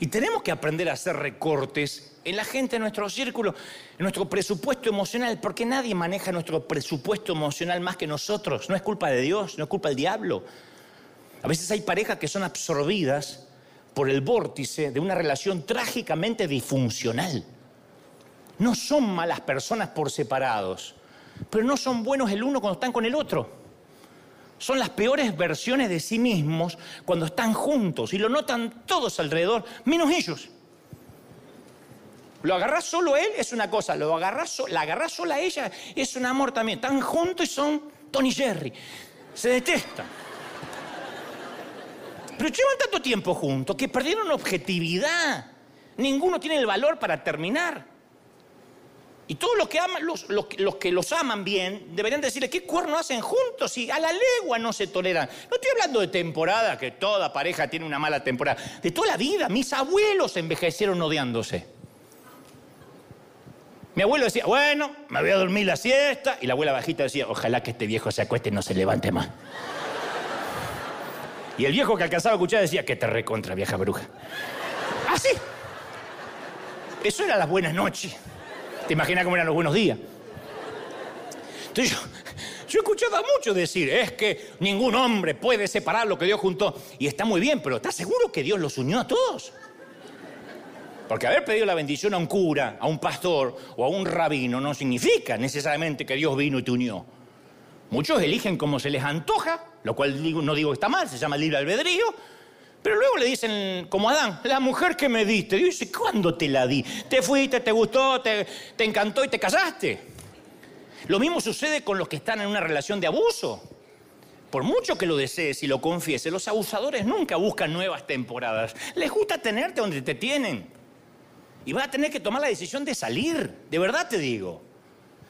Speaker 1: Y tenemos que aprender a hacer recortes en la gente de nuestro círculo, en nuestro presupuesto emocional, porque nadie maneja nuestro presupuesto emocional más que nosotros. No es culpa de Dios, no es culpa del diablo. A veces hay parejas que son absorbidas por el vórtice de una relación trágicamente disfuncional. No son malas personas por separados, pero no son buenos el uno cuando están con el otro son las peores versiones de sí mismos cuando están juntos y lo notan todos alrededor, menos ellos. Lo agarras solo él es una cosa, lo agarras, la agarras sola ella es un amor también. Están juntos y son Tony Jerry. Se detestan. Pero llevan tanto tiempo juntos que perdieron objetividad. Ninguno tiene el valor para terminar. Y todos los que, aman, los, que los aman bien deberían decirle, ¿qué cuerno hacen juntos? Y a la legua no se toleran. No estoy hablando de temporada, que toda pareja tiene una mala temporada. De toda la vida, mis abuelos envejecieron odiándose. Mi abuelo decía, bueno, me voy a dormir la siesta. Y la abuela bajita decía, ojalá que este viejo se acueste y no se levante más. Y el viejo que alcanzaba a escuchar decía, que te recontra, vieja bruja. Así. Eso era las buenas noches. ¿Te imaginas cómo eran los buenos días? Entonces yo, he escuchado a muchos decir, es que ningún hombre puede separar lo que Dios juntó. Y está muy bien, pero ¿estás seguro que Dios los unió a todos? Porque haber pedido la bendición a un cura, a un pastor o a un rabino no significa necesariamente que Dios vino y te unió. Muchos eligen como se les antoja, lo cual no digo que está mal, se llama libre albedrío, pero luego le dicen, como Adán, la mujer que me diste. dice, ¿cuándo te la di? Te fuiste, te gustó, te, te encantó y te casaste. Lo mismo sucede con los que están en una relación de abuso. Por mucho que lo desees y lo confieses, los abusadores nunca buscan nuevas temporadas. Les gusta tenerte donde te tienen. Y vas a tener que tomar la decisión de salir, de verdad te digo.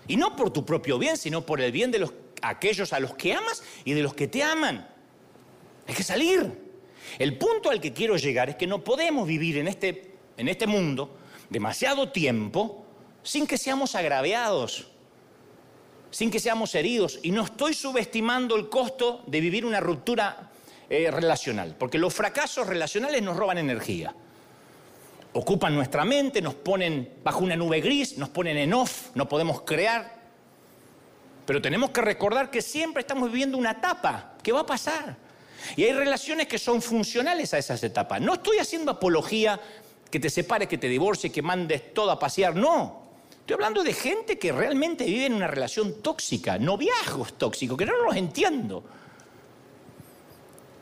Speaker 1: Y no por tu propio bien, sino por el bien de los, aquellos a los que amas y de los que te aman. Hay que salir. El punto al que quiero llegar es que no podemos vivir en este, en este mundo demasiado tiempo sin que seamos agraviados, sin que seamos heridos. Y no estoy subestimando el costo de vivir una ruptura eh, relacional, porque los fracasos relacionales nos roban energía. Ocupan nuestra mente, nos ponen bajo una nube gris, nos ponen en off, no podemos crear. Pero tenemos que recordar que siempre estamos viviendo una etapa que va a pasar. Y hay relaciones que son funcionales a esas etapas. No estoy haciendo apología que te separes, que te divorcies, que mandes todo a pasear. No. Estoy hablando de gente que realmente vive en una relación tóxica, noviazgos tóxicos, que no los entiendo.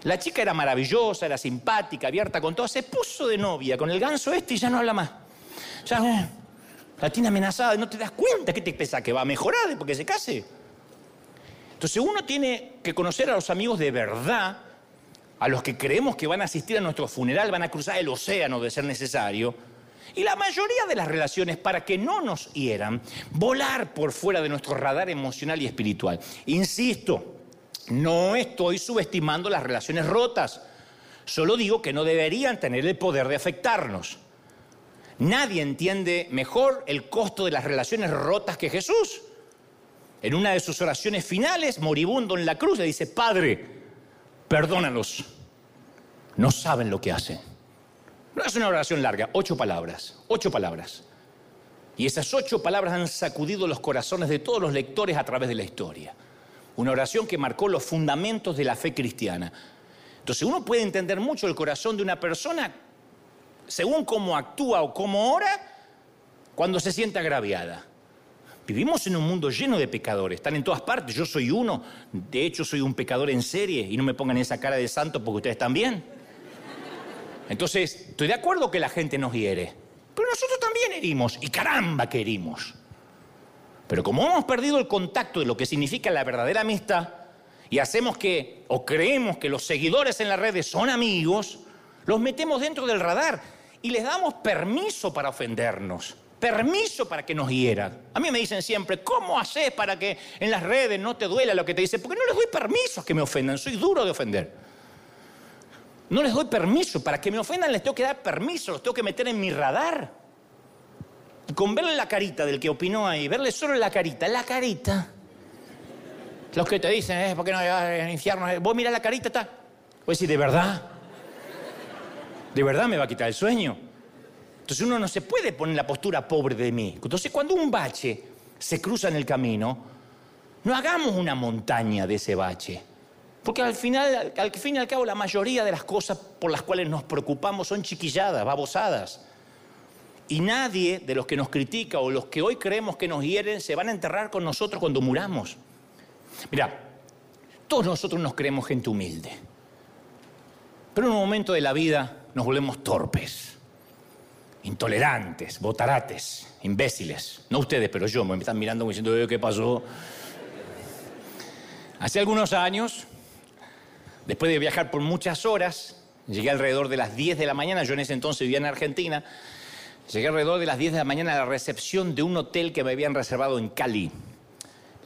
Speaker 1: La chica era maravillosa, era simpática, abierta con todo. Se puso de novia con el ganso este y ya no habla más. Ya eh, la tiene amenazada y no te das cuenta. ¿Qué te pesa? ¿Que va a mejorar después que se case? Entonces uno tiene que conocer a los amigos de verdad a los que creemos que van a asistir a nuestro funeral, van a cruzar el océano de ser necesario. Y la mayoría de las relaciones, para que no nos hieran, volar por fuera de nuestro radar emocional y espiritual. Insisto, no estoy subestimando las relaciones rotas, solo digo que no deberían tener el poder de afectarnos. Nadie entiende mejor el costo de las relaciones rotas que Jesús. En una de sus oraciones finales, moribundo en la cruz, le dice, Padre, perdónalos, no saben lo que hacen. No es una oración larga, ocho palabras, ocho palabras. Y esas ocho palabras han sacudido los corazones de todos los lectores a través de la historia. Una oración que marcó los fundamentos de la fe cristiana. Entonces uno puede entender mucho el corazón de una persona según cómo actúa o cómo ora cuando se siente agraviada. Vivimos en un mundo lleno de pecadores, están en todas partes, yo soy uno, de hecho soy un pecador en serie. Y no me pongan esa cara de santo porque ustedes también. Entonces, estoy de acuerdo que la gente nos hiere, pero nosotros también herimos. Y caramba que herimos. Pero como hemos perdido el contacto de lo que significa la verdadera amistad y hacemos que, o creemos que los seguidores en las redes son amigos, los metemos dentro del radar y les damos permiso para ofendernos permiso para que nos hieran. A mí me dicen siempre, ¿cómo haces para que en las redes no te duela lo que te dice? Porque no les doy permiso a que me ofendan, soy duro de ofender. No les doy permiso, para que me ofendan les tengo que dar permiso, los tengo que meter en mi radar. Y con verle la carita del que opinó ahí, verle solo la carita, la carita. Los que te dicen, eh, ¿por qué no vas al infierno? Vos mira la carita, está. Pues sí, de verdad. De verdad me va a quitar el sueño. Entonces uno no se puede poner en la postura pobre de mí. Entonces cuando un bache se cruza en el camino, no hagamos una montaña de ese bache. Porque al final, al fin y al cabo, la mayoría de las cosas por las cuales nos preocupamos son chiquilladas, babosadas. Y nadie de los que nos critica o los que hoy creemos que nos hieren se van a enterrar con nosotros cuando muramos. Mira, todos nosotros nos creemos gente humilde. Pero en un momento de la vida nos volvemos torpes intolerantes, botarates, imbéciles. No ustedes, pero yo, me están mirando como diciendo, eh, ¿qué pasó? Hace algunos años, después de viajar por muchas horas, llegué alrededor de las 10 de la mañana, yo en ese entonces vivía en Argentina, llegué alrededor de las 10 de la mañana a la recepción de un hotel que me habían reservado en Cali,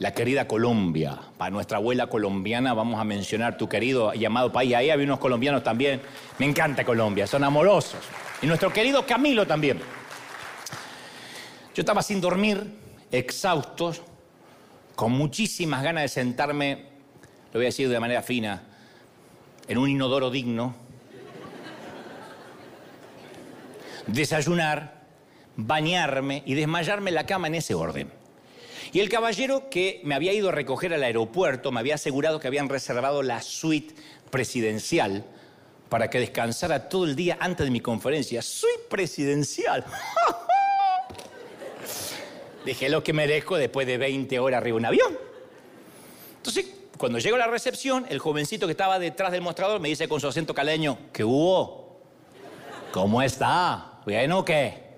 Speaker 1: la querida Colombia. Para nuestra abuela colombiana vamos a mencionar tu querido llamado país. Ahí había unos colombianos también. Me encanta Colombia, son amorosos. Y nuestro querido Camilo también. Yo estaba sin dormir, exhausto, con muchísimas ganas de sentarme, lo voy a decir de manera fina, en un inodoro digno, desayunar, bañarme y desmayarme en la cama en ese orden. Y el caballero que me había ido a recoger al aeropuerto me había asegurado que habían reservado la suite presidencial para que descansara todo el día antes de mi conferencia. Soy presidencial. Dejé lo que merezco después de 20 horas arriba de un avión. Entonces, cuando llego a la recepción, el jovencito que estaba detrás del mostrador me dice con su acento caleño, ¿qué hubo? ¿Cómo está? ¿Bien o qué?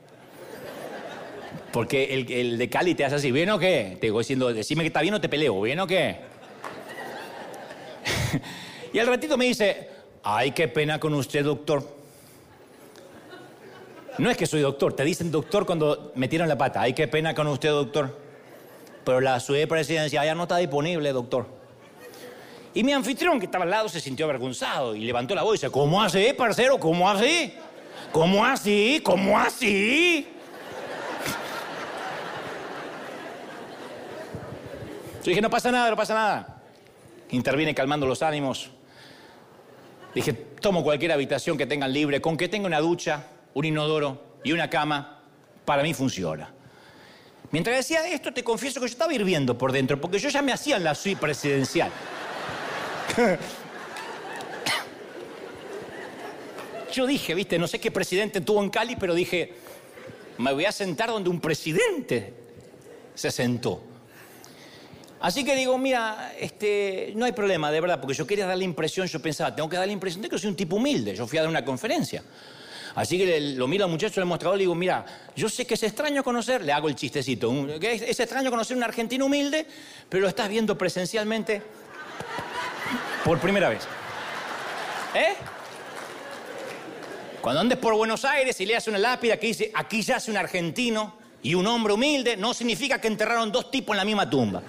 Speaker 1: Porque el, de Cali te hace así, ¿bien o qué? Te digo diciendo, decime que está bien o te peleo, ¿bien o qué? y al ratito me dice, Ay, qué pena con usted, doctor. No es que soy doctor, te dicen doctor cuando metieron la pata. Ay, qué pena con usted, doctor. Pero la suite presidencial ya no está disponible, doctor. Y mi anfitrión, que estaba al lado, se sintió avergonzado y levantó la voz y dice, ¿cómo así, parcero? ¿Cómo así? ¿Cómo así? ¿Cómo así? Yo dije, no pasa nada, no pasa nada. Interviene calmando los ánimos. Dije, tomo cualquier habitación que tengan libre, con que tenga una ducha, un inodoro y una cama, para mí funciona. Mientras decía esto, te confieso que yo estaba hirviendo por dentro, porque yo ya me hacía la suite presidencial. yo dije, viste, no sé qué presidente tuvo en Cali, pero dije, me voy a sentar donde un presidente se sentó. Así que digo, mira, este, no hay problema, de verdad, porque yo quería dar la impresión, yo pensaba, tengo que dar la impresión de que soy un tipo humilde. Yo fui a dar una conferencia. Así que lo miro al muchacho del mostrador y digo, mira, yo sé que es extraño conocer, le hago el chistecito, es, es extraño conocer un argentino humilde, pero lo estás viendo presencialmente por primera vez. ¿Eh? Cuando andes por Buenos Aires y leas una lápida que dice, aquí yace un argentino y un hombre humilde, no significa que enterraron dos tipos en la misma tumba.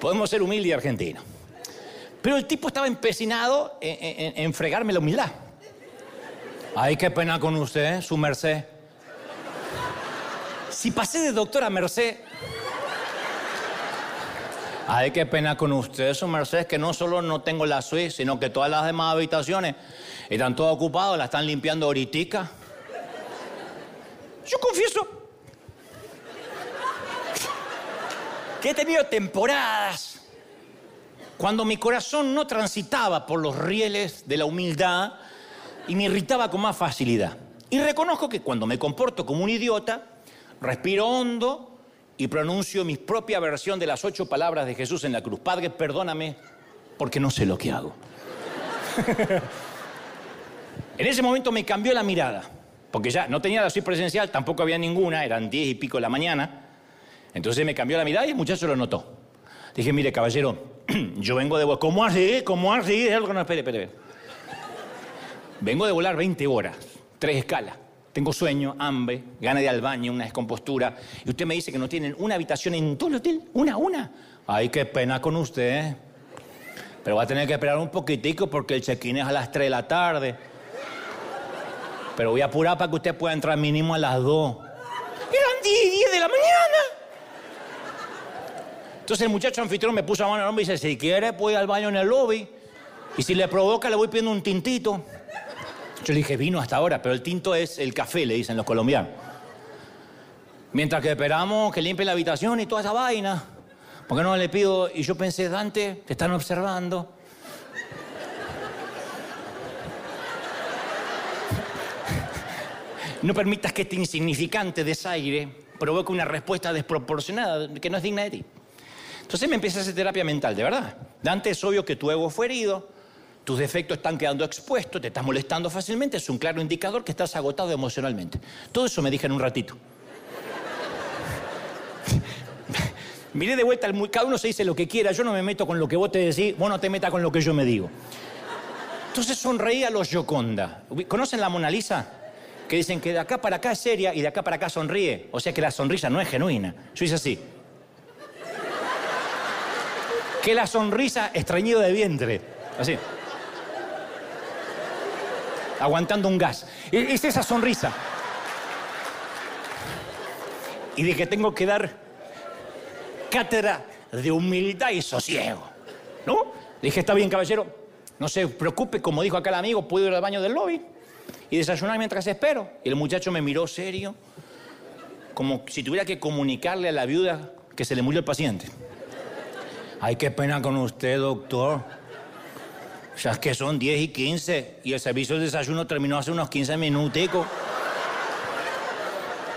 Speaker 1: Podemos ser humildes argentinos. Pero el tipo estaba empecinado en, fregarme la humildad. Ay, qué pena con usted, su merced. Si pasé de doctor a merced. Ay, qué pena con usted, su merced, que no solo no tengo la suite, sino que todas las demás habitaciones están todas ocupadas, la están limpiando ahorita. Yo confieso que he tenido temporadas cuando mi corazón no transitaba por los rieles de la humildad y me irritaba con más facilidad. Y reconozco que cuando me comporto como un idiota, respiro hondo y pronuncio mi propia versión de las ocho palabras de Jesús en la cruz. Padre, perdóname porque no sé lo que hago. en ese momento me cambió la mirada, porque ya no tenía la suite presencial, tampoco había ninguna, eran diez y pico de la mañana. Entonces me cambió la mirada y el muchacho lo notó. Dije, mire, caballero, yo vengo de volar. ¿Cómo así? ¿Cómo así? No, espere, espere. Vengo de volar 20 horas, tres escalas. Tengo sueño, hambre, gana de al baño, una descompostura. Y usted me dice que no tienen una habitación en todo el hotel. Una, una. Ay, qué pena con usted. Pero va a tener que esperar un poquitico porque el check-in es a las 3 de la tarde. Pero voy a apurar para que usted pueda entrar mínimo a las 2. Eran 10 de la mañana. Entonces el muchacho anfitrión me puso a mano al hombre y dice, si quiere, puede ir al baño en el lobby. Y si le provoca, le voy pidiendo un tintito. Yo le dije, vino hasta ahora, pero el tinto es el café, le dicen los colombianos. Mientras que esperamos que limpie la habitación y toda esa vaina. ¿Por qué no le pido? Y yo pensé, Dante, te están observando. No permitas que este insignificante desaire provoque una respuesta desproporcionada que no es digna de ti. Entonces me empieza a hacer terapia mental, de verdad. Dante, es obvio que tu ego fue herido, tus defectos están quedando expuestos, te estás molestando fácilmente, es un claro indicador que estás agotado emocionalmente. Todo eso me dije en un ratito. Miré de vuelta, cada uno se dice lo que quiera, yo no me meto con lo que vos te decís, vos no te metas con lo que yo me digo. Entonces sonreí a los Yoconda. ¿Conocen la Mona Lisa? Que dicen que de acá para acá es seria y de acá para acá sonríe. O sea que la sonrisa no es genuina. Yo hice así. Que la sonrisa estreñido de vientre. Así. Aguantando un gas. E-, es esa sonrisa. Y de que tengo que dar cátedra de humildad y sosiego. ¿No? dije, está bien, caballero. No se preocupe, como dijo acá el amigo, puedo ir al baño del lobby y desayunar mientras espero. Y el muchacho me miró serio, como si tuviera que comunicarle a la viuda que se le murió el paciente. Ay, qué pena con usted, doctor. Ya es que son 10 y 15 y el servicio de desayuno terminó hace unos 15 minuticos.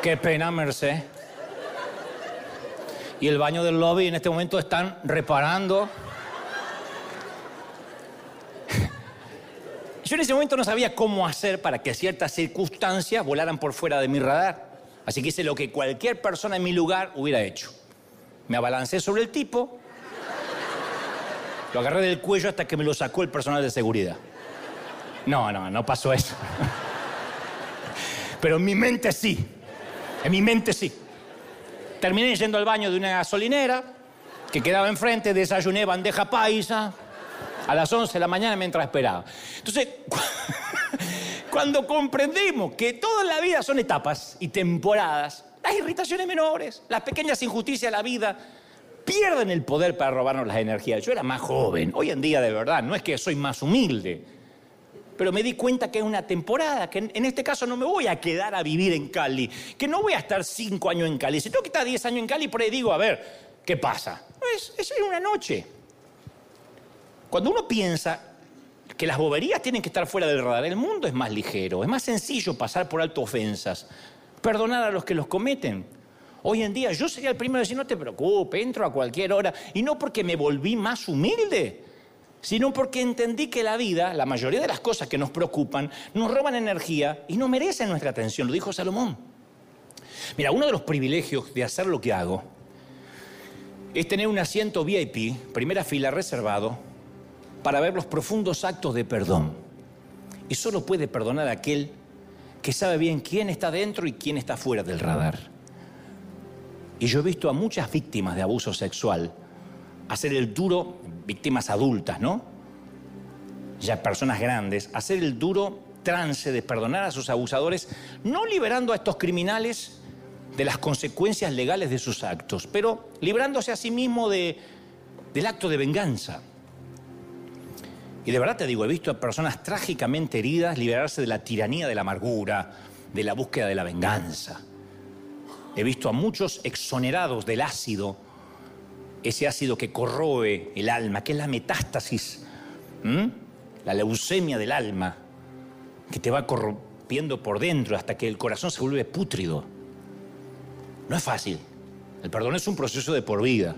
Speaker 1: Qué pena, Merced. Y el baño del lobby en este momento están reparando. Yo en ese momento no sabía cómo hacer para que ciertas circunstancias volaran por fuera de mi radar. Así que hice lo que cualquier persona en mi lugar hubiera hecho. Me abalancé sobre el tipo, lo agarré del cuello hasta que me lo sacó el personal de seguridad. No, no, no pasó eso. Pero en mi mente sí. En mi mente sí. Terminé yendo al baño de una gasolinera que quedaba enfrente, desayuné bandeja paisa a las 11 de la mañana mientras esperaba. Entonces, cuando comprendimos que toda la vida son etapas y temporadas, las irritaciones menores, las pequeñas injusticias de la vida, pierden el poder para robarnos las energías. Yo era más joven, hoy en día de verdad, no es que soy más humilde, pero me di cuenta que es una temporada, que en este caso no me voy a quedar a vivir en Cali, que no voy a estar cinco años en Cali. Si tengo que estar diez años en Cali, por ahí digo, a ver, ¿qué pasa? Es, es una noche. Cuando uno piensa que las boberías tienen que estar fuera del radar, el mundo es más ligero, es más sencillo pasar por alto ofensas, perdonar a los que los cometen. Hoy en día yo sería el primero a decir, no te preocupes, entro a cualquier hora. Y no porque me volví más humilde, sino porque entendí que la vida, la mayoría de las cosas que nos preocupan, nos roban energía y no merecen nuestra atención, lo dijo Salomón. Mira, uno de los privilegios de hacer lo que hago es tener un asiento VIP, primera fila reservado, para ver los profundos actos de perdón. Y solo puede perdonar a aquel que sabe bien quién está dentro y quién está fuera del radar. Y yo he visto a muchas víctimas de abuso sexual hacer el duro, víctimas adultas, ¿no? Ya personas grandes, hacer el duro trance de perdonar a sus abusadores, no liberando a estos criminales de las consecuencias legales de sus actos, pero librándose a sí mismo de, del acto de venganza. Y de verdad te digo, he visto a personas trágicamente heridas liberarse de la tiranía de la amargura, de la búsqueda de la venganza. He visto a muchos exonerados del ácido, ese ácido que corroe el alma, que es la metástasis, la leucemia del alma, que te va corrompiendo por dentro hasta que el corazón se vuelve pútrido. No es fácil. El perdón es un proceso de por vida.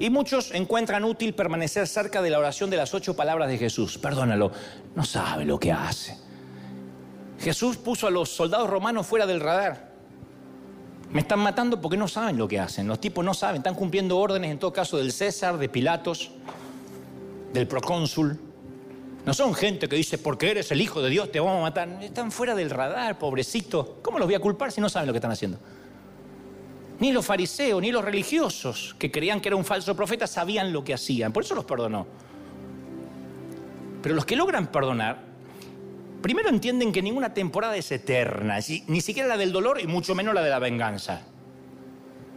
Speaker 1: Y muchos encuentran útil permanecer cerca de la oración de las ocho palabras de Jesús. Perdónalo, no sabe lo que hace. Jesús puso a los soldados romanos fuera del radar. Me están matando porque no saben lo que hacen. Los tipos no saben, están cumpliendo órdenes en todo caso del César, de Pilatos, del procónsul. No son gente que dice, porque eres el Hijo de Dios, te vamos a matar. Están fuera del radar, pobrecito. ¿Cómo los voy a culpar si no saben lo que están haciendo? Ni los fariseos, ni los religiosos que creían que era un falso profeta sabían lo que hacían. Por eso los perdonó. Pero los que logran perdonar, primero entienden que ninguna temporada es eterna, ni siquiera la del dolor y mucho menos la de la venganza.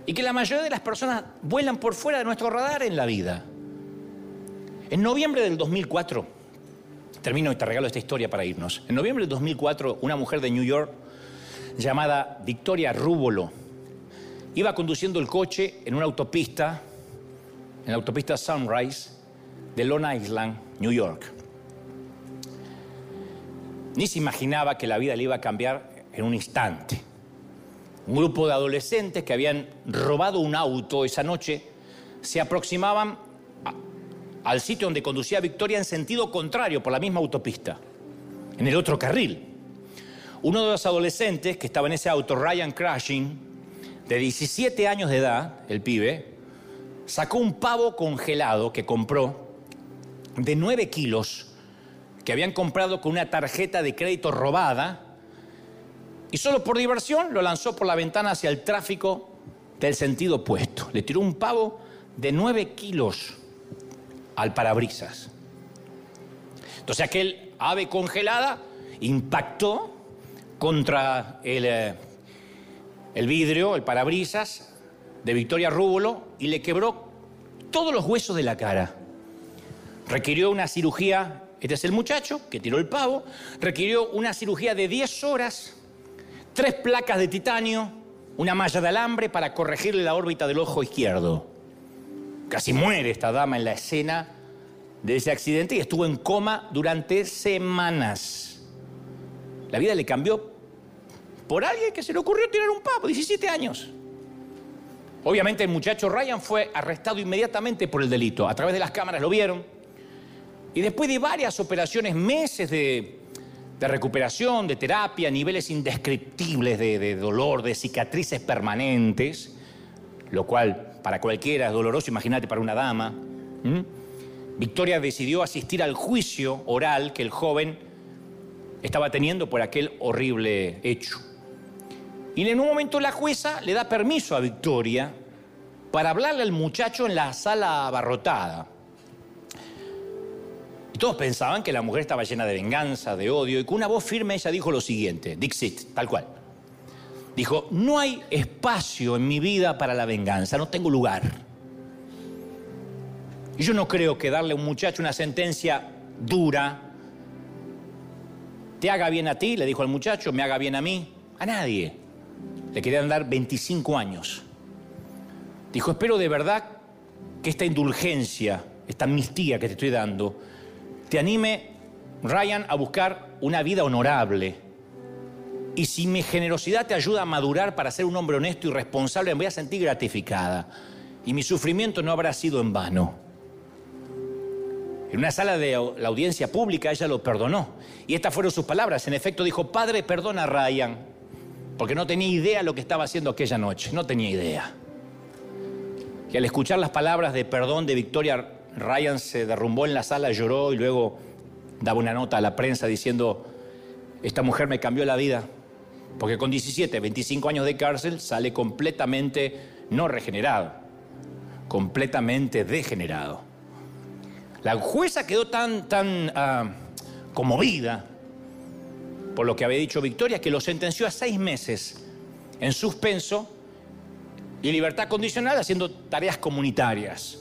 Speaker 1: Y que la mayoría de las personas vuelan por fuera de nuestro radar en la vida. En noviembre del 2004, termino y te regalo esta historia para irnos. En noviembre del 2004, una mujer de New York llamada Victoria Rúbolo, Iba conduciendo el coche en una autopista, en la autopista Sunrise de Long Island, New York. Ni se imaginaba que la vida le iba a cambiar en un instante. Un grupo de adolescentes que habían robado un auto esa noche se aproximaban al sitio donde conducía Victoria en sentido contrario por la misma autopista, en el otro carril. Uno de los adolescentes que estaba en ese auto, Ryan Crashing, de 17 años de edad, el pibe, sacó un pavo congelado que compró de 9 kilos, que habían comprado con una tarjeta de crédito robada, y solo por diversión lo lanzó por la ventana hacia el tráfico del sentido opuesto. Le tiró un pavo de 9 kilos al parabrisas. Entonces aquel ave congelada impactó contra el eh, el vidrio, el parabrisas de Victoria Rúbolo y le quebró todos los huesos de la cara. Requirió una cirugía, este es el muchacho que tiró el pavo, requirió una cirugía de 10 horas, tres placas de titanio, una malla de alambre para corregirle la órbita del ojo izquierdo. Casi muere esta dama en la escena de ese accidente y estuvo en coma durante semanas. La vida le cambió por alguien que se le ocurrió tirar un pavo, 17 años. Obviamente el muchacho Ryan fue arrestado inmediatamente por el delito. A través de las cámaras lo vieron. Y después de varias operaciones, meses de, recuperación, de terapia, niveles indescriptibles de, dolor, de cicatrices permanentes, lo cual para cualquiera es doloroso, imagínate para una dama. Victoria decidió asistir al juicio oral que el joven estaba teniendo por aquel horrible hecho. Y en un momento la jueza le da permiso a Victoria para hablarle al muchacho en la sala abarrotada. Todos pensaban que la mujer estaba llena de venganza, de odio, y con una voz firme ella dijo lo siguiente, Dixit, tal cual. Dijo, no hay espacio en mi vida para la venganza, no tengo lugar. Y yo no creo que darle a un muchacho una sentencia dura te haga bien a ti, le dijo al muchacho, me haga bien a mí, a nadie. Le querían dar 25 años. Dijo, espero de verdad que esta indulgencia, esta amnistía que te estoy dando, te anime, Ryan, a buscar una vida honorable. Y si mi generosidad te ayuda a madurar para ser un hombre honesto y responsable, me voy a sentir gratificada. Y mi sufrimiento no habrá sido en vano. En una sala de la audiencia pública ella lo perdonó. Y estas fueron sus palabras. En efecto dijo, Padre, perdona a Ryan porque no tenía idea lo que estaba haciendo aquella noche, no tenía idea. Y al escuchar las palabras de perdón de Victoria Ryan se derrumbó en la sala, lloró y luego daba una nota a la prensa diciendo, esta mujer me cambió la vida, porque con 17, 25 años de cárcel sale completamente no regenerado, completamente degenerado. La jueza quedó tan, tan ah, conmovida por lo que había dicho Victoria que lo sentenció a seis meses en suspenso y libertad condicional haciendo tareas comunitarias,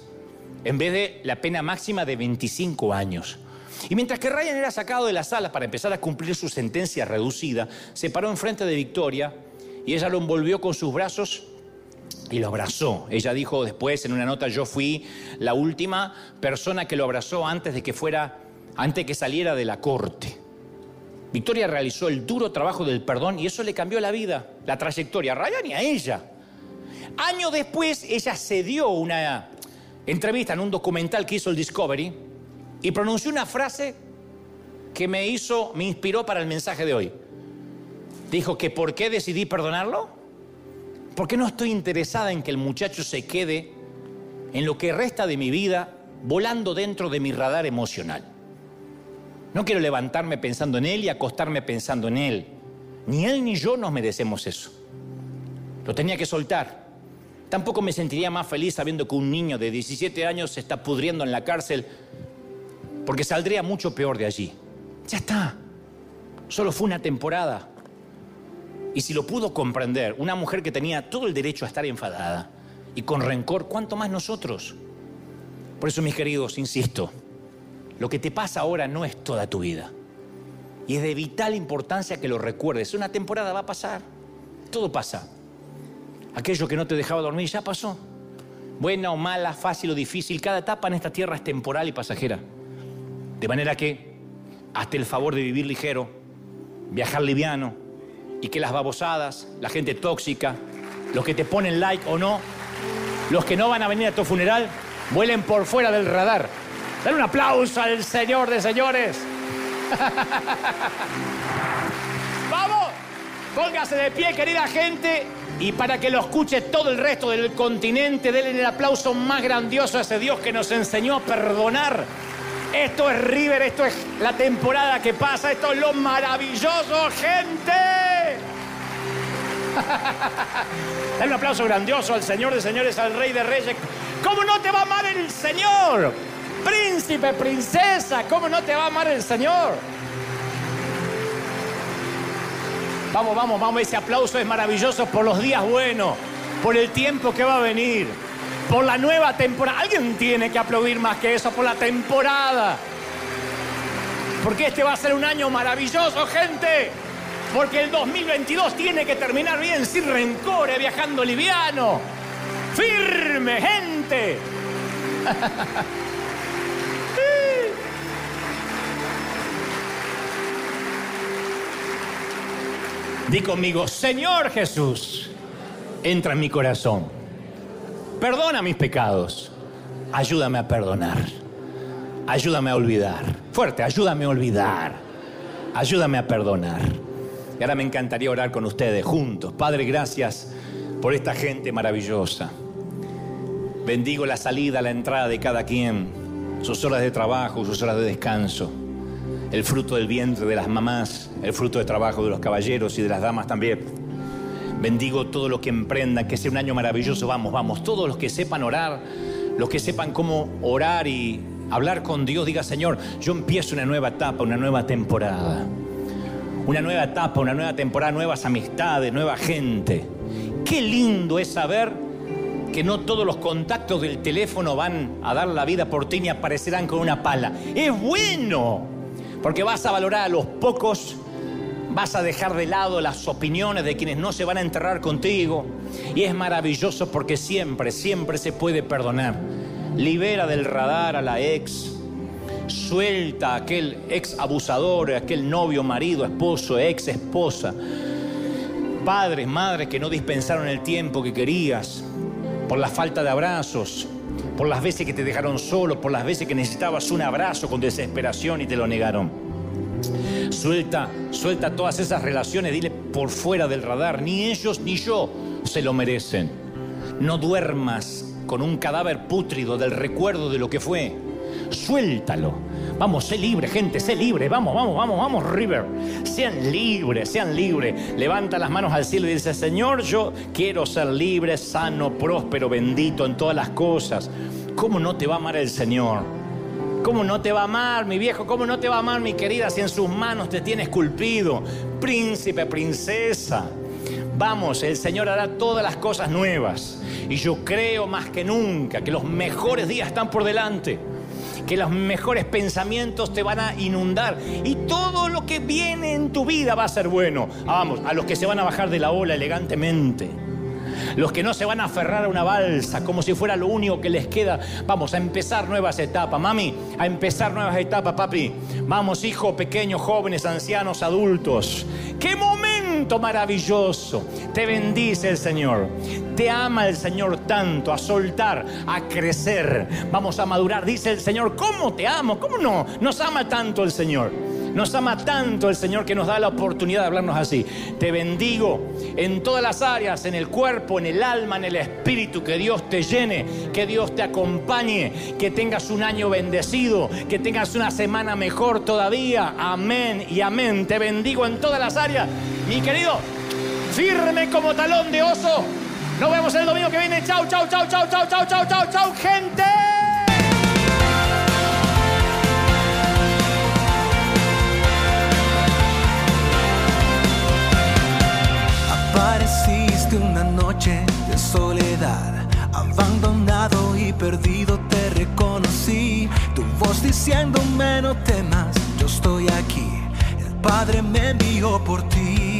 Speaker 1: en vez de la pena máxima de 25 años. Y mientras que Ryan era sacado de la sala para empezar a cumplir su sentencia reducida, se paró enfrente de Victoria y ella lo envolvió con sus brazos y lo abrazó. Ella dijo después en una nota, yo fui la última persona que lo abrazó antes de que fuera, antes que saliera de la corte. Victoria realizó el duro trabajo del perdón y eso le cambió la vida, la trayectoria a Ryan y a ella. Años después, ella se dio una entrevista en un documental que hizo el Discovery y pronunció una frase que me hizo, me inspiró para el mensaje de hoy. Dijo que ¿por qué decidí perdonarlo? Porque no estoy interesada en que el muchacho se quede en lo que resta de mi vida volando dentro de mi radar emocional. No quiero levantarme pensando en él y acostarme pensando en él. Ni él ni yo nos merecemos eso. Lo tenía que soltar. Tampoco me sentiría más feliz sabiendo que un niño de 17 años se está pudriendo en la cárcel porque saldría mucho peor de allí. Ya está. Solo fue una temporada. Y si lo pudo comprender, una mujer que tenía todo el derecho a estar enfadada y con rencor, ¿cuánto más nosotros? Por eso, mis queridos, insisto, lo que te pasa ahora no es toda tu vida. Y es de vital importancia que lo recuerdes. Una temporada va a pasar. Todo pasa. Aquello que no te dejaba dormir ya pasó. Buena o mala, fácil o difícil, cada etapa en esta tierra es temporal y pasajera. De manera que, hasta el favor de vivir ligero, viajar liviano, y que las babosadas, la gente tóxica, los que te ponen like o no, los que no van a venir a tu funeral, vuelen por fuera del radar. Dale un aplauso al Señor de señores. Póngase de pie, querida gente. Y para que lo escuche todo el resto del continente, denle el aplauso más grandioso a ese Dios que nos enseñó a perdonar. Esto es River, esto es la temporada que pasa, esto es lo maravilloso, gente. Dale un aplauso grandioso al Señor de señores, al Rey de Reyes. ¿Cómo no te va a amar el Señor? Príncipe, princesa, ¿cómo no te va a amar el Señor? Vamos, vamos, vamos, ese aplauso es maravilloso por los días buenos, por el tiempo que va a venir, por la nueva temporada. Alguien tiene que aplaudir más que eso, por la temporada. Porque este va a ser un año maravilloso, gente. Porque el 2022 tiene que terminar bien, sin rencores, viajando liviano. Firme, gente. Di conmigo, Señor Jesús, entra en mi corazón. Perdona mis pecados. Ayúdame a perdonar. Ayúdame a olvidar. Fuerte, ayúdame a olvidar. Ayúdame a perdonar. Y ahora me encantaría orar con ustedes juntos. Padre, gracias por esta gente maravillosa. Bendigo la salida, la entrada de cada quien, sus horas de trabajo, sus horas de descanso el fruto del vientre de las mamás, el fruto de trabajo de los caballeros y de las damas también. Bendigo todo lo que emprendan, que sea un año maravilloso. Vamos, vamos, todos los que sepan orar, los que sepan cómo orar y hablar con Dios, diga Señor, yo empiezo una nueva etapa, una nueva temporada. Una nueva etapa, una nueva temporada, nuevas amistades, nueva gente. Qué lindo es saber que no todos los contactos del teléfono van a dar la vida por ti ni aparecerán con una pala. Es bueno porque vas a valorar a los pocos, vas a dejar de lado las opiniones de quienes no se van a enterrar contigo. Y es maravilloso porque siempre, siempre se puede perdonar. Libera del radar a la ex, suelta a aquel ex abusador, aquel novio, marido, esposo, ex esposa. Padres, madres que no dispensaron el tiempo que querías por la falta de abrazos, por las veces que te dejaron solo, por las veces que necesitabas un abrazo con desesperación y te lo negaron. Suelta, suelta todas esas relaciones, dile por fuera del radar, ni ellos ni yo se lo merecen. No duermas con un cadáver pútrido del recuerdo de lo que fue. Suéltalo. Vamos, sé libre, gente, sé libre. Vamos, vamos, vamos, vamos, River. Sean libres, sean libres. Levanta las manos al cielo y dice, Señor, yo quiero ser libre, sano, próspero, bendito en todas las cosas. ¿Cómo no te va a amar el Señor? ¿Cómo no te va a amar, mi viejo? ¿Cómo no te va a amar, mi querida, si en sus manos te tiene esculpido? Príncipe, princesa. Vamos, el Señor hará todas las cosas nuevas. Y yo creo más que nunca que los mejores días están por delante que los mejores pensamientos te van a inundar y todo lo que viene en tu vida va a ser bueno. Ah, vamos, a los que se van a bajar de la ola elegantemente. Los que no se van a aferrar a una balsa como si fuera lo único que les queda. Vamos a empezar nuevas etapas. Mami, a empezar nuevas etapas, papi. Vamos, hijos, pequeños, jóvenes, ancianos, adultos. ¡Qué momento maravilloso! Te bendice el Señor. Te ama el Señor tanto a soltar, a crecer. Vamos a madurar. Dice el Señor, ¿cómo te amo? ¿Cómo no? Nos ama tanto el Señor. Nos ama tanto el Señor que nos da la oportunidad de hablarnos así. Te bendigo en todas las áreas, en el cuerpo, en el alma, en el espíritu. Que Dios te llene, que Dios te acompañe, que tengas un año bendecido, que tengas una semana mejor todavía. Amén y amén. Te bendigo en todas las áreas. Mi querido, firme como talón de oso. Nos vemos el domingo que viene. Chau, chau, chau, chau, chau, chau, chau, chau, chau, gente.
Speaker 2: Apareciste una noche de soledad, abandonado y perdido te reconocí. Tu voz diciéndome no temas, yo estoy aquí. El Padre me envió por ti